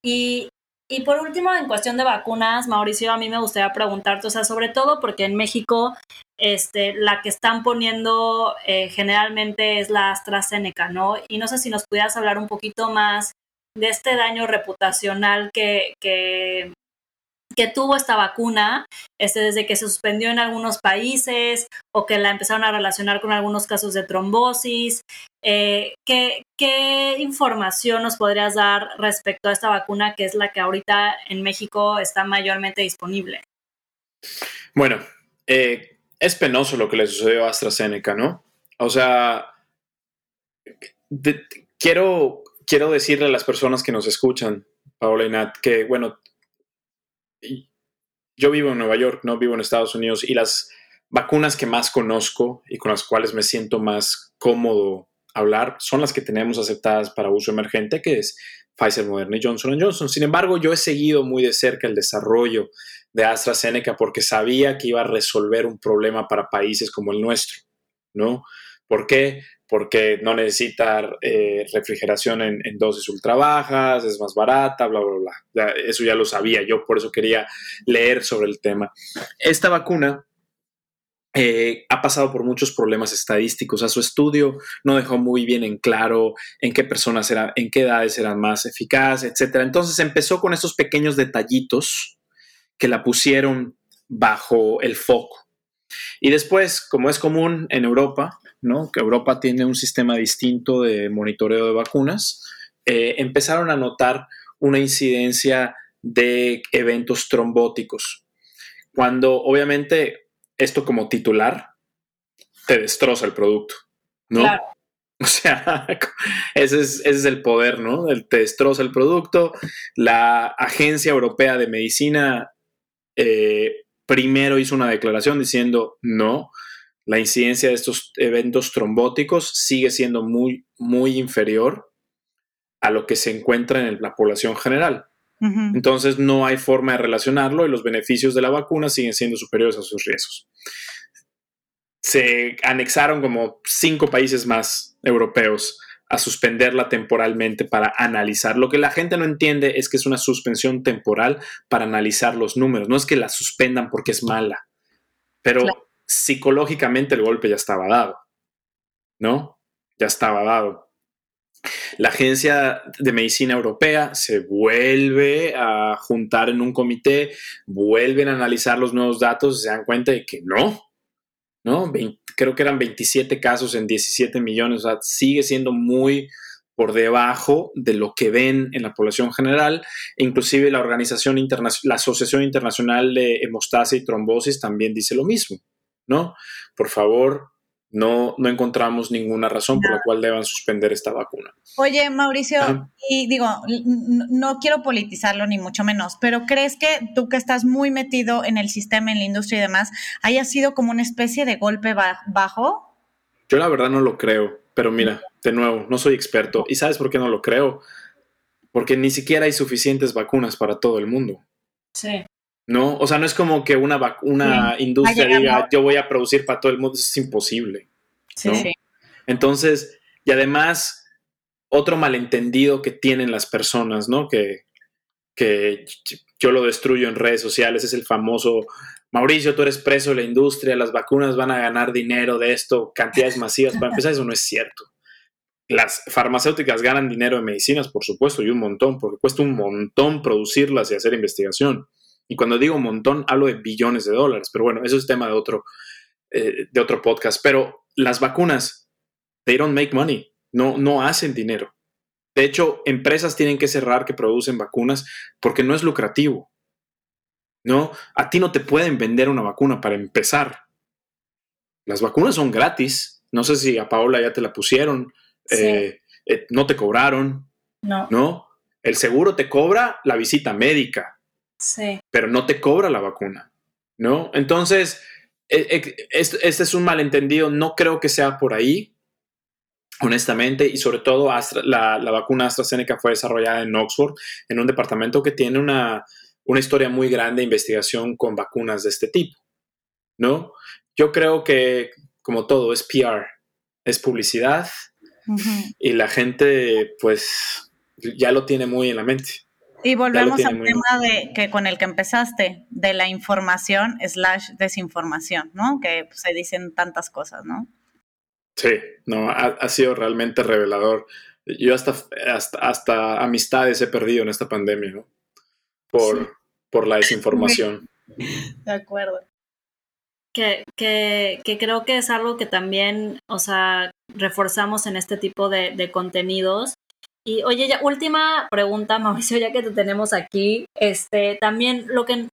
Speaker 2: Y, y por último, en cuestión de vacunas, Mauricio, a mí me gustaría preguntarte, o sea, sobre todo porque en México este, la que están poniendo eh, generalmente es la AstraZeneca, ¿no? Y no sé si nos pudieras hablar un poquito más de este daño reputacional que, que, que tuvo esta vacuna este, desde que se suspendió en algunos países o que la empezaron a relacionar con algunos casos de trombosis. Eh, ¿qué, ¿Qué información nos podrías dar respecto a esta vacuna que es la que ahorita en México está mayormente disponible?
Speaker 3: Bueno, eh, es penoso lo que le sucedió a AstraZeneca, ¿no? O sea, quiero, quiero decirle a las personas que nos escuchan, Paola y Nat, que, bueno, yo vivo en Nueva York, no vivo en Estados Unidos, y las vacunas que más conozco y con las cuales me siento más cómodo hablar son las que tenemos aceptadas para uso emergente, que es Pfizer, Moderna y Johnson Johnson. Sin embargo, yo he seguido muy de cerca el desarrollo de AstraZeneca porque sabía que iba a resolver un problema para países como el nuestro, ¿no? ¿Por qué? Porque no necesita eh, refrigeración en, dosis ultra bajas, es más barata, bla, bla, bla. eso ya lo sabía yo, por eso quería leer sobre el tema. Esta vacuna eh, ha pasado por muchos problemas estadísticos. A su estudio no dejó muy bien en claro en qué personas eran, en qué edades eran más eficaces, etc. Entonces empezó con estos pequeños detallitos que la pusieron bajo el foco. Y después, como es común en Europa, que Europa tiene un sistema distinto de monitoreo de vacunas, eh, empezaron a notar una incidencia de eventos trombóticos. Cuando obviamente esto como titular te destroza el producto, ¿no? O sea, ese es, el poder, ¿no? El, te destroza el producto. La Agencia Europea de Medicina eh, primero hizo una declaración diciendo no, la incidencia de estos eventos trombóticos sigue siendo muy, muy inferior a lo que se encuentra en la población general. Entonces no hay forma de relacionarlo y los beneficios de la vacuna siguen siendo superiores a sus riesgos. Se anexaron como cinco países más europeos a suspenderla temporalmente para analizar. Lo que la gente no entiende es que es una suspensión temporal para analizar los números. No es que la suspendan porque es mala, pero psicológicamente el golpe ya estaba dado, ¿no? Ya estaba dado. La Agencia de Medicina Europea se vuelve a juntar en un comité, vuelven a analizar los nuevos datos y se dan cuenta de que no, ¿no? creo que eran 27 casos en 17 millones, o sea, sigue siendo muy por debajo de lo que ven en la población general. Inclusive la organización la Asociación Internacional de Hemostasia y Trombosis también dice lo mismo, ¿no? Por favor, no, no encontramos ninguna razón por la cual deban suspender esta vacuna.
Speaker 1: Oye, Mauricio, y digo, no quiero politizarlo ni mucho menos, pero ¿crees que tú que estás muy metido en el sistema, en la industria y demás, haya sido como una especie de golpe bajo?
Speaker 3: Yo la verdad no lo creo, pero mira, de nuevo, no soy experto. ¿Y sabes por qué no lo creo? Porque ni siquiera hay suficientes vacunas para todo el mundo.
Speaker 2: Sí.
Speaker 3: ¿No? O sea, no es como que una, una industria diga, yo voy a producir para todo el mundo, eso es imposible. Sí, sí. Entonces, y además, otro malentendido que tienen las personas, ¿no? Que, que yo lo destruyo en redes sociales, es el famoso, Mauricio, tú eres preso de la industria, las vacunas van a ganar dinero de esto, cantidades masivas. Para empezar, eso no es cierto. Las farmacéuticas ganan dinero en medicinas, por supuesto, y un montón, porque cuesta un montón producirlas y hacer investigación. Y cuando digo un montón, hablo de billones de dólares. Pero bueno, eso es tema de otro, eh, de otro podcast. Pero las vacunas, they don't make money. No, no hacen dinero. De hecho, empresas tienen que cerrar que producen vacunas porque no es lucrativo. ¿No? A ti no te pueden vender una vacuna para empezar. Las vacunas son gratis. No sé si a Paola ya te la pusieron. Eh, eh, no te cobraron.
Speaker 2: No.
Speaker 3: ¿No? El seguro te cobra la visita médica
Speaker 2: Sí.
Speaker 3: Pero no te cobra la vacuna, ¿no? Entonces, e, e, este es un malentendido. No creo que sea por ahí, honestamente, y sobre todo la, vacuna AstraZeneca fue desarrollada en Oxford, en un departamento que tiene una, historia muy grande de investigación con vacunas de este tipo, ¿no? Yo creo que, como todo, es PR, es publicidad, y la gente, pues, ya lo tiene muy en la mente.
Speaker 1: Y volvemos al tema de que con el que empezaste, de la información slash desinformación, ¿no? Que pues, se dicen tantas cosas, ¿no?
Speaker 3: Sí, no, ha, sido realmente revelador. Yo hasta, hasta, amistades he perdido en esta pandemia, ¿no? Por, por la desinformación.
Speaker 1: De acuerdo.
Speaker 2: Que, que, que, creo que es algo que también, o sea, reforzamos en este tipo de, de contenidos, y oye, ya última pregunta, Mauricio, ya que te tenemos aquí, este, también lo que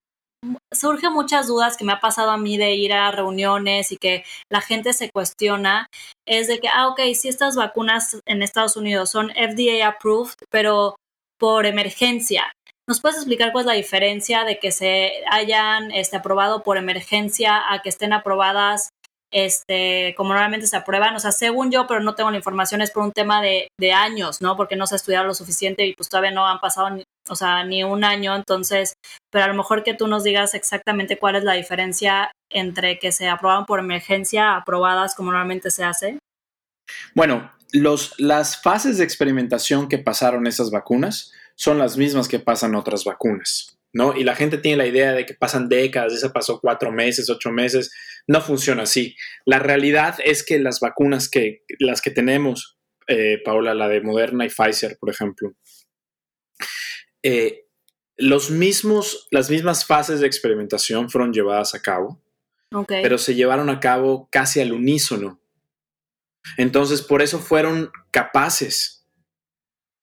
Speaker 2: surge muchas dudas que me ha pasado a mí de ir a reuniones y que la gente se cuestiona es de que, ah, ok, si estas vacunas en Estados Unidos son FDA approved, pero por emergencia. ¿Nos puedes explicar cuál es la diferencia de que se hayan este, aprobado por emergencia a que estén aprobadas este, como normalmente se aprueban, o sea, según yo, pero no tengo la información, es por un tema de, años, ¿no? Porque no se ha estudiado lo suficiente y pues todavía no han pasado, ni, o sea, ni un año, entonces, pero a lo mejor que tú nos digas exactamente cuál es la diferencia entre que se aprobaban por emergencia, aprobadas como normalmente se hace.
Speaker 3: Bueno, los, las fases de experimentación que pasaron esas vacunas son las mismas que pasan otras vacunas. ¿no? Y la gente tiene la idea de que pasan décadas, esa pasó cuatro meses, ocho meses. No funciona así. La realidad es que las vacunas que, las que tenemos, eh, Paola, la de Moderna y Pfizer, por ejemplo, eh, los mismos, las mismas fases de experimentación fueron llevadas a cabo, pero se llevaron a cabo casi al unísono. Entonces, por eso fueron capaces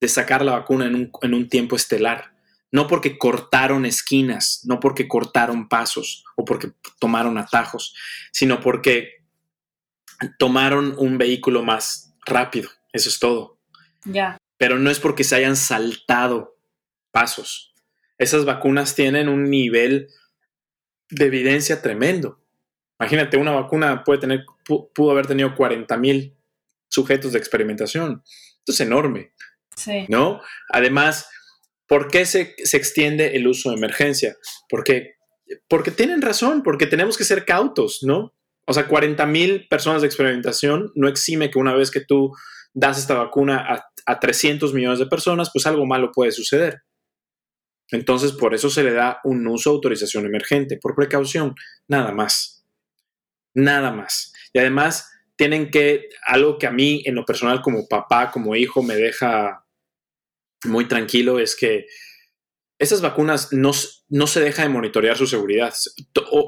Speaker 3: de sacar la vacuna en un, en un tiempo estelar. No porque cortaron esquinas, no porque cortaron pasos o porque tomaron atajos, sino porque tomaron un vehículo más rápido. Eso es todo.
Speaker 2: Ya.
Speaker 3: Pero no es porque se hayan saltado pasos. Esas vacunas tienen un nivel de evidencia tremendo. Imagínate, una vacuna puede tener, pudo haber tenido 40 mil sujetos de experimentación. Esto es enorme.
Speaker 2: Sí.
Speaker 3: ¿No? Además, ¿por qué se, se, extiende el uso de emergencia? Porque, porque tienen razón, porque tenemos que ser cautos, ¿no? O sea, 40 mil personas de experimentación no exime que una vez que tú das esta vacuna a, a 300 millones de personas, pues algo malo puede suceder. Entonces, por eso se le da un uso de autorización emergente, por precaución, nada más. Nada más. Y además, tienen que, algo que a mí en lo personal como papá, como hijo, me deja muy tranquilo, es que esas vacunas no, no se deja de monitorear su seguridad.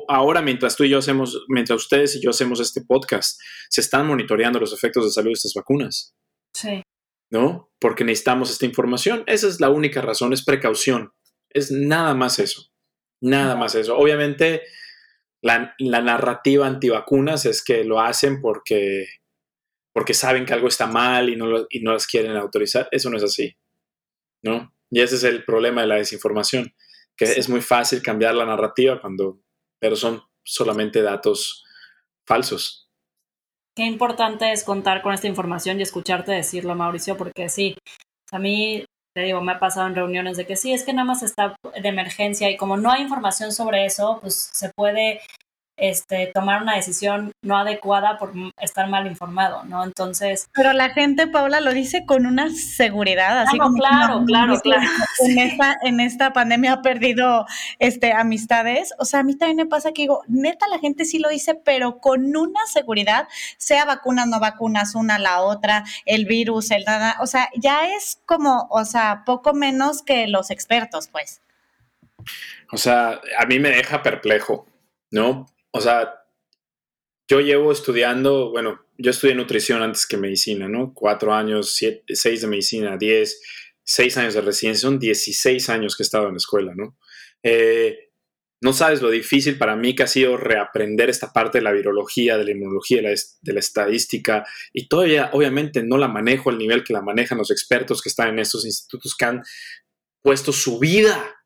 Speaker 3: Ahora, mientras tú y yo hacemos, mientras ustedes y yo hacemos este podcast, se están monitoreando los efectos de salud de estas vacunas.
Speaker 2: Sí.
Speaker 3: ¿No? Porque necesitamos esta información. Esa es la única razón, es precaución. Es nada más eso. Nada más eso. Obviamente, la, la, narrativa antivacunas es que lo hacen porque, porque saben que algo está mal y no, lo, y no las quieren autorizar. Eso no es así. ¿No? Y ese es el problema de la desinformación, que sí. es muy fácil cambiar la narrativa cuando, pero son solamente datos falsos.
Speaker 2: Qué importante es contar con esta información y escucharte decirlo, Mauricio, porque sí, a mí te digo, me ha pasado en reuniones de que sí, es que nada más está de emergencia y como no hay información sobre eso, pues se puede este, tomar una decisión no adecuada por estar mal informado, ¿no? Entonces...
Speaker 1: Pero la gente, Paula, lo dice con una seguridad, así
Speaker 2: ah, no,
Speaker 1: como...
Speaker 2: Claro, no, claro, claro.
Speaker 1: En, sí. esta, en esta pandemia ha perdido este, amistades. O sea, a mí también me pasa que digo, neta, la gente sí lo dice, pero con una seguridad, sea vacunas, no vacunas, una, la otra, el virus, el nada, o sea, ya es como, o sea, poco menos que los expertos, pues.
Speaker 3: O sea, a mí me deja perplejo, ¿no? O sea, yo llevo estudiando, bueno, yo estudié nutrición antes que medicina, ¿no? Cuatro años, seis de medicina, diez, seis años de residencia, son 16 años que he estado en la escuela, ¿no? Eh, no sabes lo difícil para mí que ha sido reaprender esta parte de la virología, de la inmunología, de la estadística, y todavía, obviamente, no la manejo al nivel que la manejan los expertos que están en estos institutos que han puesto su vida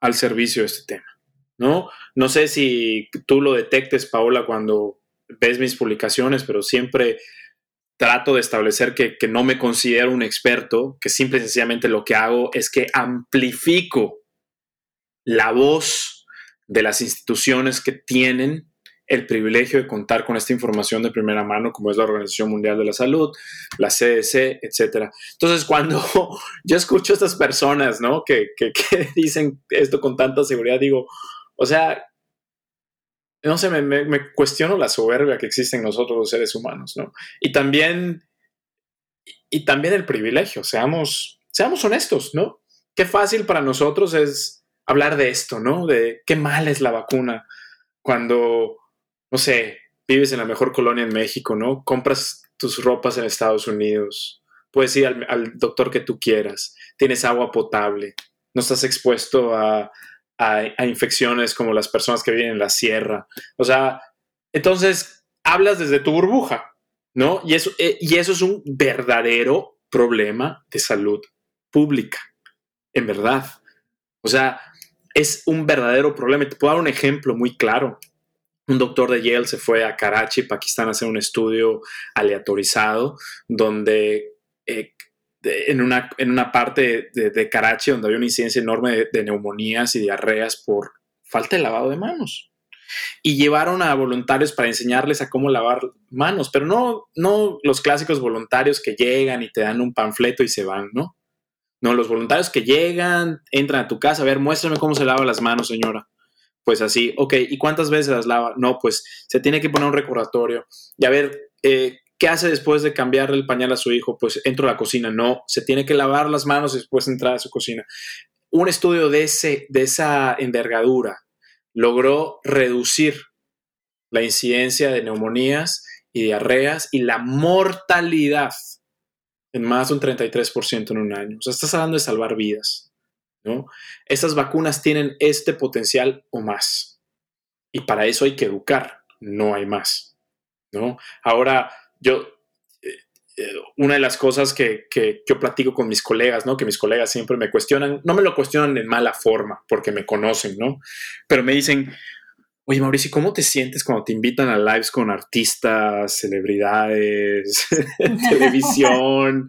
Speaker 3: al servicio de este tema. ¿No? No sé si tú lo detectes, Paola, cuando ves mis publicaciones, pero siempre trato de establecer que, que, no me considero un experto, que simple y sencillamente lo que hago es que amplifico la voz de las instituciones que tienen el privilegio de contar con esta información de primera mano, como es la Organización Mundial de la Salud, la CDC, etc. Entonces, cuando yo escucho a estas personas, ¿no? Que, que, que dicen esto con tanta seguridad, digo, o sea, no sé, me, cuestiono la soberbia que existe en nosotros los seres humanos, ¿no? Y también, y también el privilegio, seamos, seamos honestos, ¿no? Qué fácil para nosotros es hablar de esto, ¿no? De qué mal es la vacuna cuando, no sé, vives en la mejor colonia en México, ¿no? Compras tus ropas en Estados Unidos, puedes ir al, al doctor que tú quieras, tienes agua potable, no estás expuesto a a, infecciones como las personas que viven en la sierra. O sea, entonces hablas desde tu burbuja, ¿no? Y eso, eh, y eso es un verdadero problema de salud pública, en verdad. O sea, es un verdadero problema. Te puedo dar un ejemplo muy claro. Un doctor de Yale se fue a Karachi, Pakistán, a hacer un estudio aleatorizado donde eh, en, una, en una parte de, Karachi donde había una incidencia enorme de, de, neumonías y diarreas por falta de lavado de manos. Y llevaron a voluntarios para enseñarles a cómo lavar manos, pero no, no los clásicos voluntarios que llegan y te dan un panfleto y se van, ¿no? No, los voluntarios que llegan, entran a tu casa, a ver, muéstrame cómo se lava las manos, señora. Pues así, ok, ¿y cuántas veces las lava? No, pues se tiene que poner un recordatorio. Y a ver, eh, ¿Qué hace después de cambiarle el pañal a su hijo? Pues entro a la cocina. No, se tiene que lavar las manos y después entrar a su cocina. Un estudio de, ese, de esa envergadura logró reducir la incidencia de neumonías y diarreas y la mortalidad en más de un 33% en un año. O sea, estás hablando de salvar vidas, ¿no? Estas vacunas tienen este potencial o más. Y para eso hay que educar, no hay más, ¿no? Ahora, yo, eh, eh, una de las cosas que, que, yo platico con mis colegas, ¿no? Que mis colegas siempre me cuestionan, no me lo cuestionan en mala forma, porque me conocen, ¿no? Pero me dicen, Oye, Mauricio, ¿cómo te sientes cuando te invitan a lives con artistas, celebridades, televisión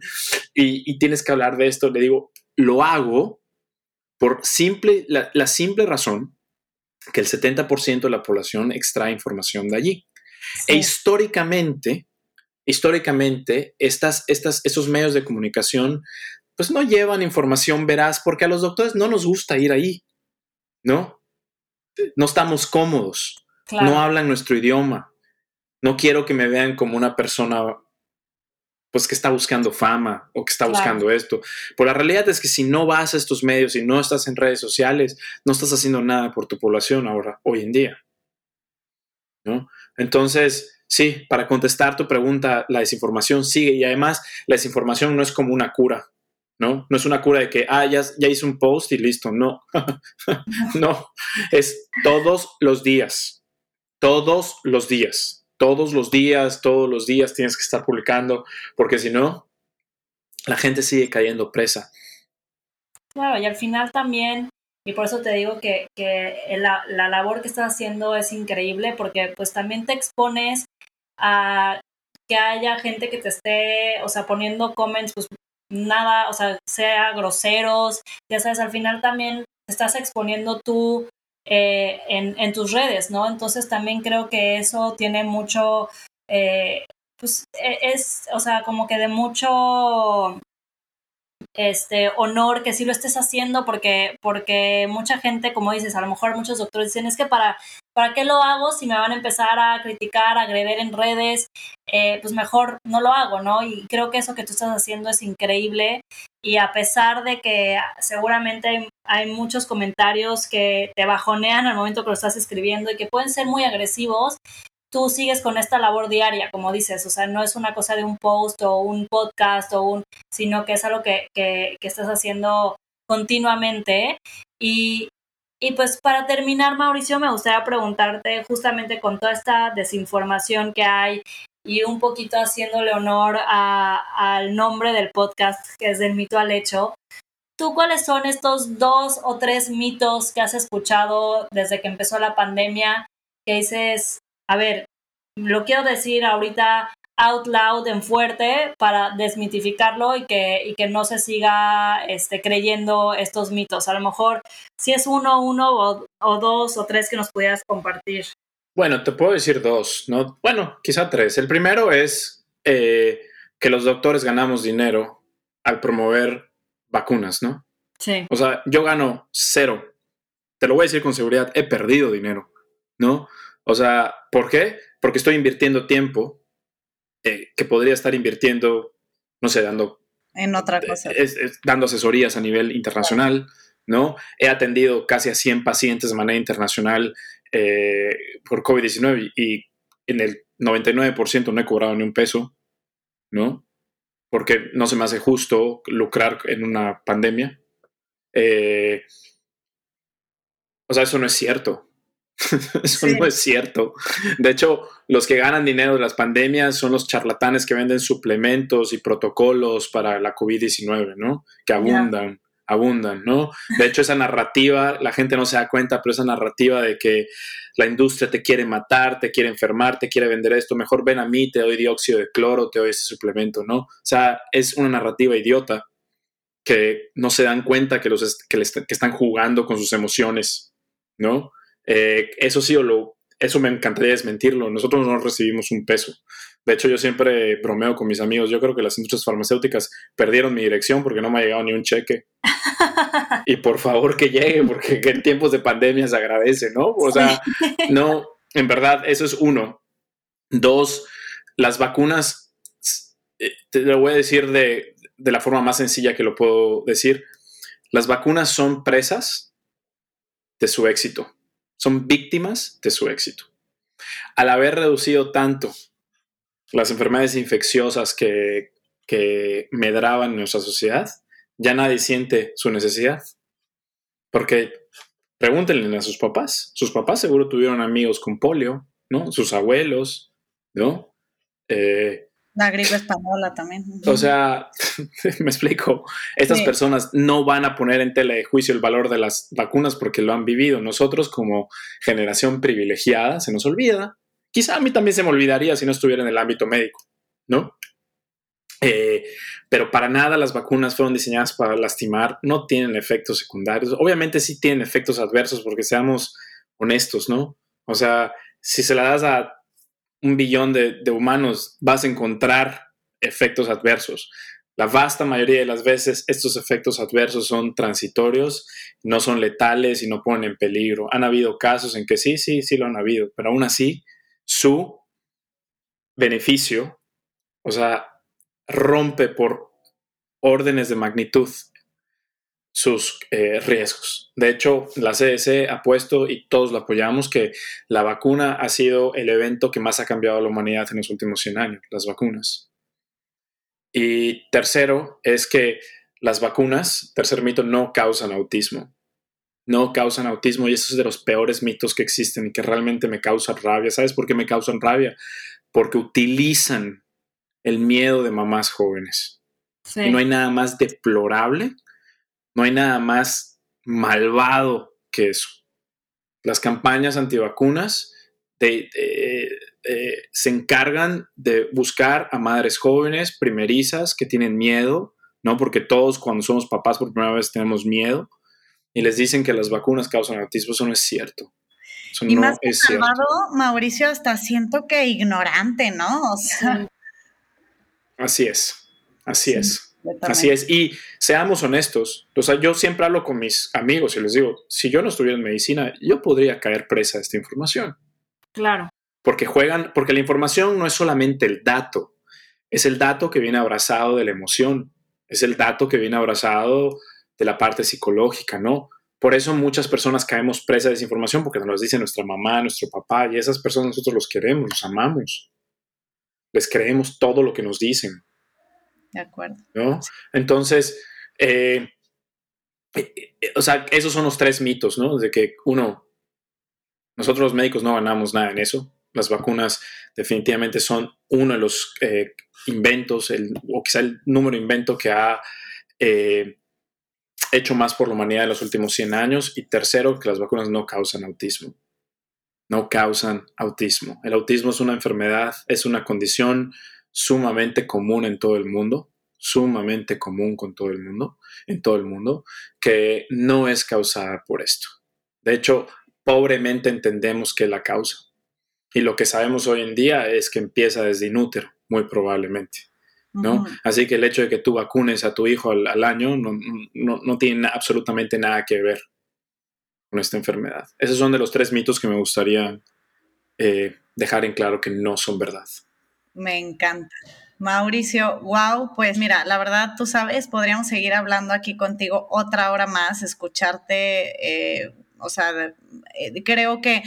Speaker 3: y, tienes que hablar de esto? Le digo, lo hago por simple, la, simple razón que el 70% de la población extrae información de allí. E históricamente, históricamente, estas, estas, esos medios de comunicación pues no llevan información veraz porque a los doctores no nos gusta ir ahí, ¿no? no estamos cómodos, no hablan nuestro idioma. No quiero que me vean como una persona pues que está buscando fama o que está buscando esto. Pero la realidad es que si no vas a estos medios y no estás en redes sociales, no estás haciendo nada por tu población ahora, hoy en día. ¿No? Entonces, sí, para contestar tu pregunta, la desinformación sigue y además la desinformación no es como una cura. ¿no? No es una cura de que, ah, ya, ya hice un post y listo, no, no, es todos los días, todos los días, todos los días, todos los días tienes que estar publicando, porque si no, la gente sigue cayendo presa.
Speaker 2: Claro, y al final también, y por eso te digo que, la, la labor que estás haciendo es increíble, porque pues también te expones a que haya gente que te esté, o sea, poniendo comments pues, nada, o sea, sea groseros, ya sabes, al final también te estás exponiendo tú eh, en, tus redes, ¿no? Entonces también creo que eso tiene mucho, eh, pues e, es, o sea, como que de mucho este honor que sí lo estés haciendo porque porque mucha gente como dices a lo mejor muchos doctores dicen es que para para qué lo hago si me van a empezar a criticar a agredir en redes eh, pues mejor no lo hago no y creo que eso que tú estás haciendo es increíble. Y a pesar de que seguramente hay muchos comentarios que te bajonean al momento que lo estás escribiendo y que pueden ser muy agresivos tú sigues con esta labor diaria, como dices, o sea, no es una cosa de un post o un podcast o un, sino que es algo que, que, estás haciendo continuamente. Y, y pues para terminar, Mauricio, me gustaría preguntarte justamente con toda esta desinformación que hay y un poquito haciéndole honor al nombre del podcast, que es del mito al hecho. ¿Tú cuáles son estos dos o tres mitos que has escuchado desde que empezó la pandemia que dices, a ver, lo quiero decir ahorita out loud en fuerte para desmitificarlo y que, y que no se siga este, creyendo estos mitos. A lo mejor si es uno, uno o, dos o tres que nos pudieras compartir.
Speaker 3: Bueno, te puedo decir dos, ¿no? Bueno, quizá tres. El primero es eh, que los doctores ganamos dinero al promover vacunas, ¿no?
Speaker 2: Sí.
Speaker 3: O sea, yo gano cero. Te lo voy a decir con seguridad, he perdido dinero, ¿no? O sea, ¿por qué? Porque estoy invirtiendo tiempo eh, que podría estar invirtiendo, no sé, dando...
Speaker 1: En otra cosa.
Speaker 3: dando asesorías a nivel internacional, ¿no? He atendido casi a 100 pacientes de manera internacional eh, por COVID-19 y en el 99% no he cobrado ni un peso, ¿no? Porque no se me hace justo lucrar en una pandemia. Eh, o sea, eso no es cierto. Eso no es cierto. De hecho, los que ganan dinero de las pandemias son los charlatanes que venden suplementos y protocolos para la COVID-19, ¿no? Que abundan, abundan, ¿no? De hecho, esa narrativa, la gente no se da cuenta, pero esa narrativa de que la industria te quiere matar, te quiere enfermar, te quiere vender esto, mejor ven a mí, te doy dióxido de cloro, te doy ese suplemento, ¿no? O sea, es una narrativa idiota que no se dan cuenta que, los que, que están jugando con sus emociones, ¿no? Eh, eso sí, o lo, eso me encantaría desmentirlo. Nosotros no recibimos un peso. De hecho, yo siempre bromeo con mis amigos. Yo creo que las industrias farmacéuticas perdieron mi dirección porque no me ha llegado ni un cheque. y por favor que llegue, porque en tiempos de pandemia se agradece, ¿no? O sea, no, en verdad, eso es uno. Dos, las vacunas, eh, te lo voy a decir de, de la forma más sencilla que lo puedo decir. Las vacunas son presas de su éxito son víctimas de su éxito. Al haber reducido tanto las enfermedades infecciosas que, que medraban en nuestra sociedad, ya nadie siente su necesidad. Porque pregúntenle a sus papás. Sus papás seguro tuvieron amigos con polio, ¿no? Sus abuelos, ¿no?
Speaker 1: Eh, la gripe española también.
Speaker 3: O sea, me explico, estas personas no van a poner en tela de juicio el valor de las vacunas porque lo han vivido. Nosotros como generación privilegiada se nos olvida. Quizá a mí también se me olvidaría si no estuviera en el ámbito médico, ¿no? Eh, pero para nada las vacunas fueron diseñadas para lastimar, no tienen efectos secundarios. Obviamente sí tienen efectos adversos porque seamos honestos, ¿no? O sea, si se la das a un billón de, humanos, vas a encontrar efectos adversos. La vasta mayoría de las veces estos efectos adversos son transitorios, no son letales y no ponen en peligro. Han habido casos en que sí, sí, sí lo han habido, pero aún así su beneficio, o sea, rompe por órdenes de magnitud sus eh, riesgos. De hecho, la CDC ha puesto, y todos lo apoyamos, que la vacuna ha sido el evento que más ha cambiado a la humanidad en los últimos 100 años, las vacunas. Y tercero es que las vacunas, tercer mito, no causan autismo. No causan autismo y eso es de los peores mitos que existen y que realmente me causan rabia. ¿Sabes por qué me causan rabia? Porque utilizan el miedo de mamás jóvenes. Y no hay nada más deplorable no hay nada más malvado que eso. Las campañas antivacunas se encargan de buscar a madres jóvenes, primerizas, que tienen miedo, ¿no? Porque todos cuando somos papás por primera vez tenemos miedo y les dicen que las vacunas causan autismo. Eso no es cierto.
Speaker 1: y más es malvado, Mauricio, hasta siento que ignorante, ¿no?
Speaker 3: Así es, así es. Así es, y seamos honestos, o sea, yo siempre hablo con mis amigos y les digo, si yo no estuviera en medicina, yo podría caer presa de esta información.
Speaker 2: Claro.
Speaker 3: Porque juegan, porque la información no es solamente el dato, es el dato que viene abrazado de la emoción, es el dato que viene abrazado de la parte psicológica, ¿no? Por eso muchas personas caemos presa de esa información porque nos lo dice nuestra mamá, nuestro papá, y esas personas nosotros los queremos, los amamos. Les creemos todo lo que nos dicen.
Speaker 1: De acuerdo.
Speaker 3: ¿no? Entonces, eh, eh, eh, o sea, esos son los tres mitos, ¿no? De que uno, nosotros los médicos no ganamos nada en eso. Las vacunas definitivamente son uno de los inventos, el, o quizá el número de invento que ha hecho más por la humanidad en los últimos 100 años. Y tercero, que las vacunas no causan autismo. No causan autismo. El autismo es una enfermedad, es una condición sumamente común en todo el mundo, sumamente común con todo el mundo, en todo el mundo, que no es causada por esto. De hecho, pobremente entendemos que la causa. Y lo que sabemos hoy en día es que empieza desde inútero, muy probablemente. ¿no? Así que el hecho de que tú vacunes a tu hijo al, año no, tiene absolutamente nada que ver con esta enfermedad. Esos son de los tres mitos que me gustaría eh, dejar en claro que no son verdad.
Speaker 1: Me encanta. Mauricio, wow, pues mira, la verdad, tú sabes, podríamos seguir hablando aquí contigo otra hora más, escucharte, eh, o sea, eh, creo que,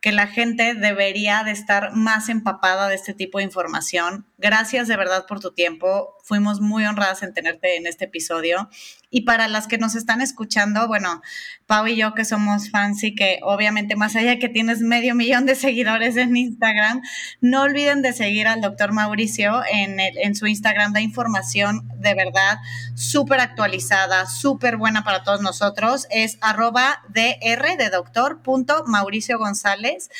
Speaker 1: que la gente debería de estar más empapada de este tipo de información. Gracias de verdad por tu tiempo. Fuimos muy honradas en tenerte en este episodio. Y para las que nos están escuchando, bueno, Pau y yo que somos fans y que obviamente más allá que tienes medio millón de seguidores en Instagram, no olviden de seguir al doctor Mauricio en, en su Instagram. Da información de verdad súper actualizada, súper buena para todos nosotros. Es arroba dr de doctor punto Mauricio González.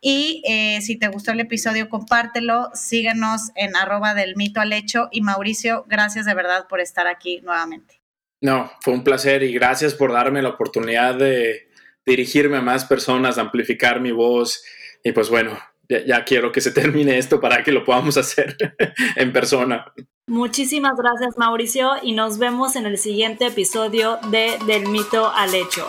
Speaker 1: Y eh, si te gustó el episodio, compártelo, síguenos en arroba del mito al hecho. Y Mauricio, gracias de verdad por estar aquí nuevamente.
Speaker 3: No, fue un placer y gracias por darme la oportunidad de dirigirme a más personas, amplificar mi voz. Y pues bueno, ya, ya quiero que se termine esto para que lo podamos hacer en persona.
Speaker 2: Muchísimas gracias Mauricio y nos vemos en el siguiente episodio de Del mito al hecho.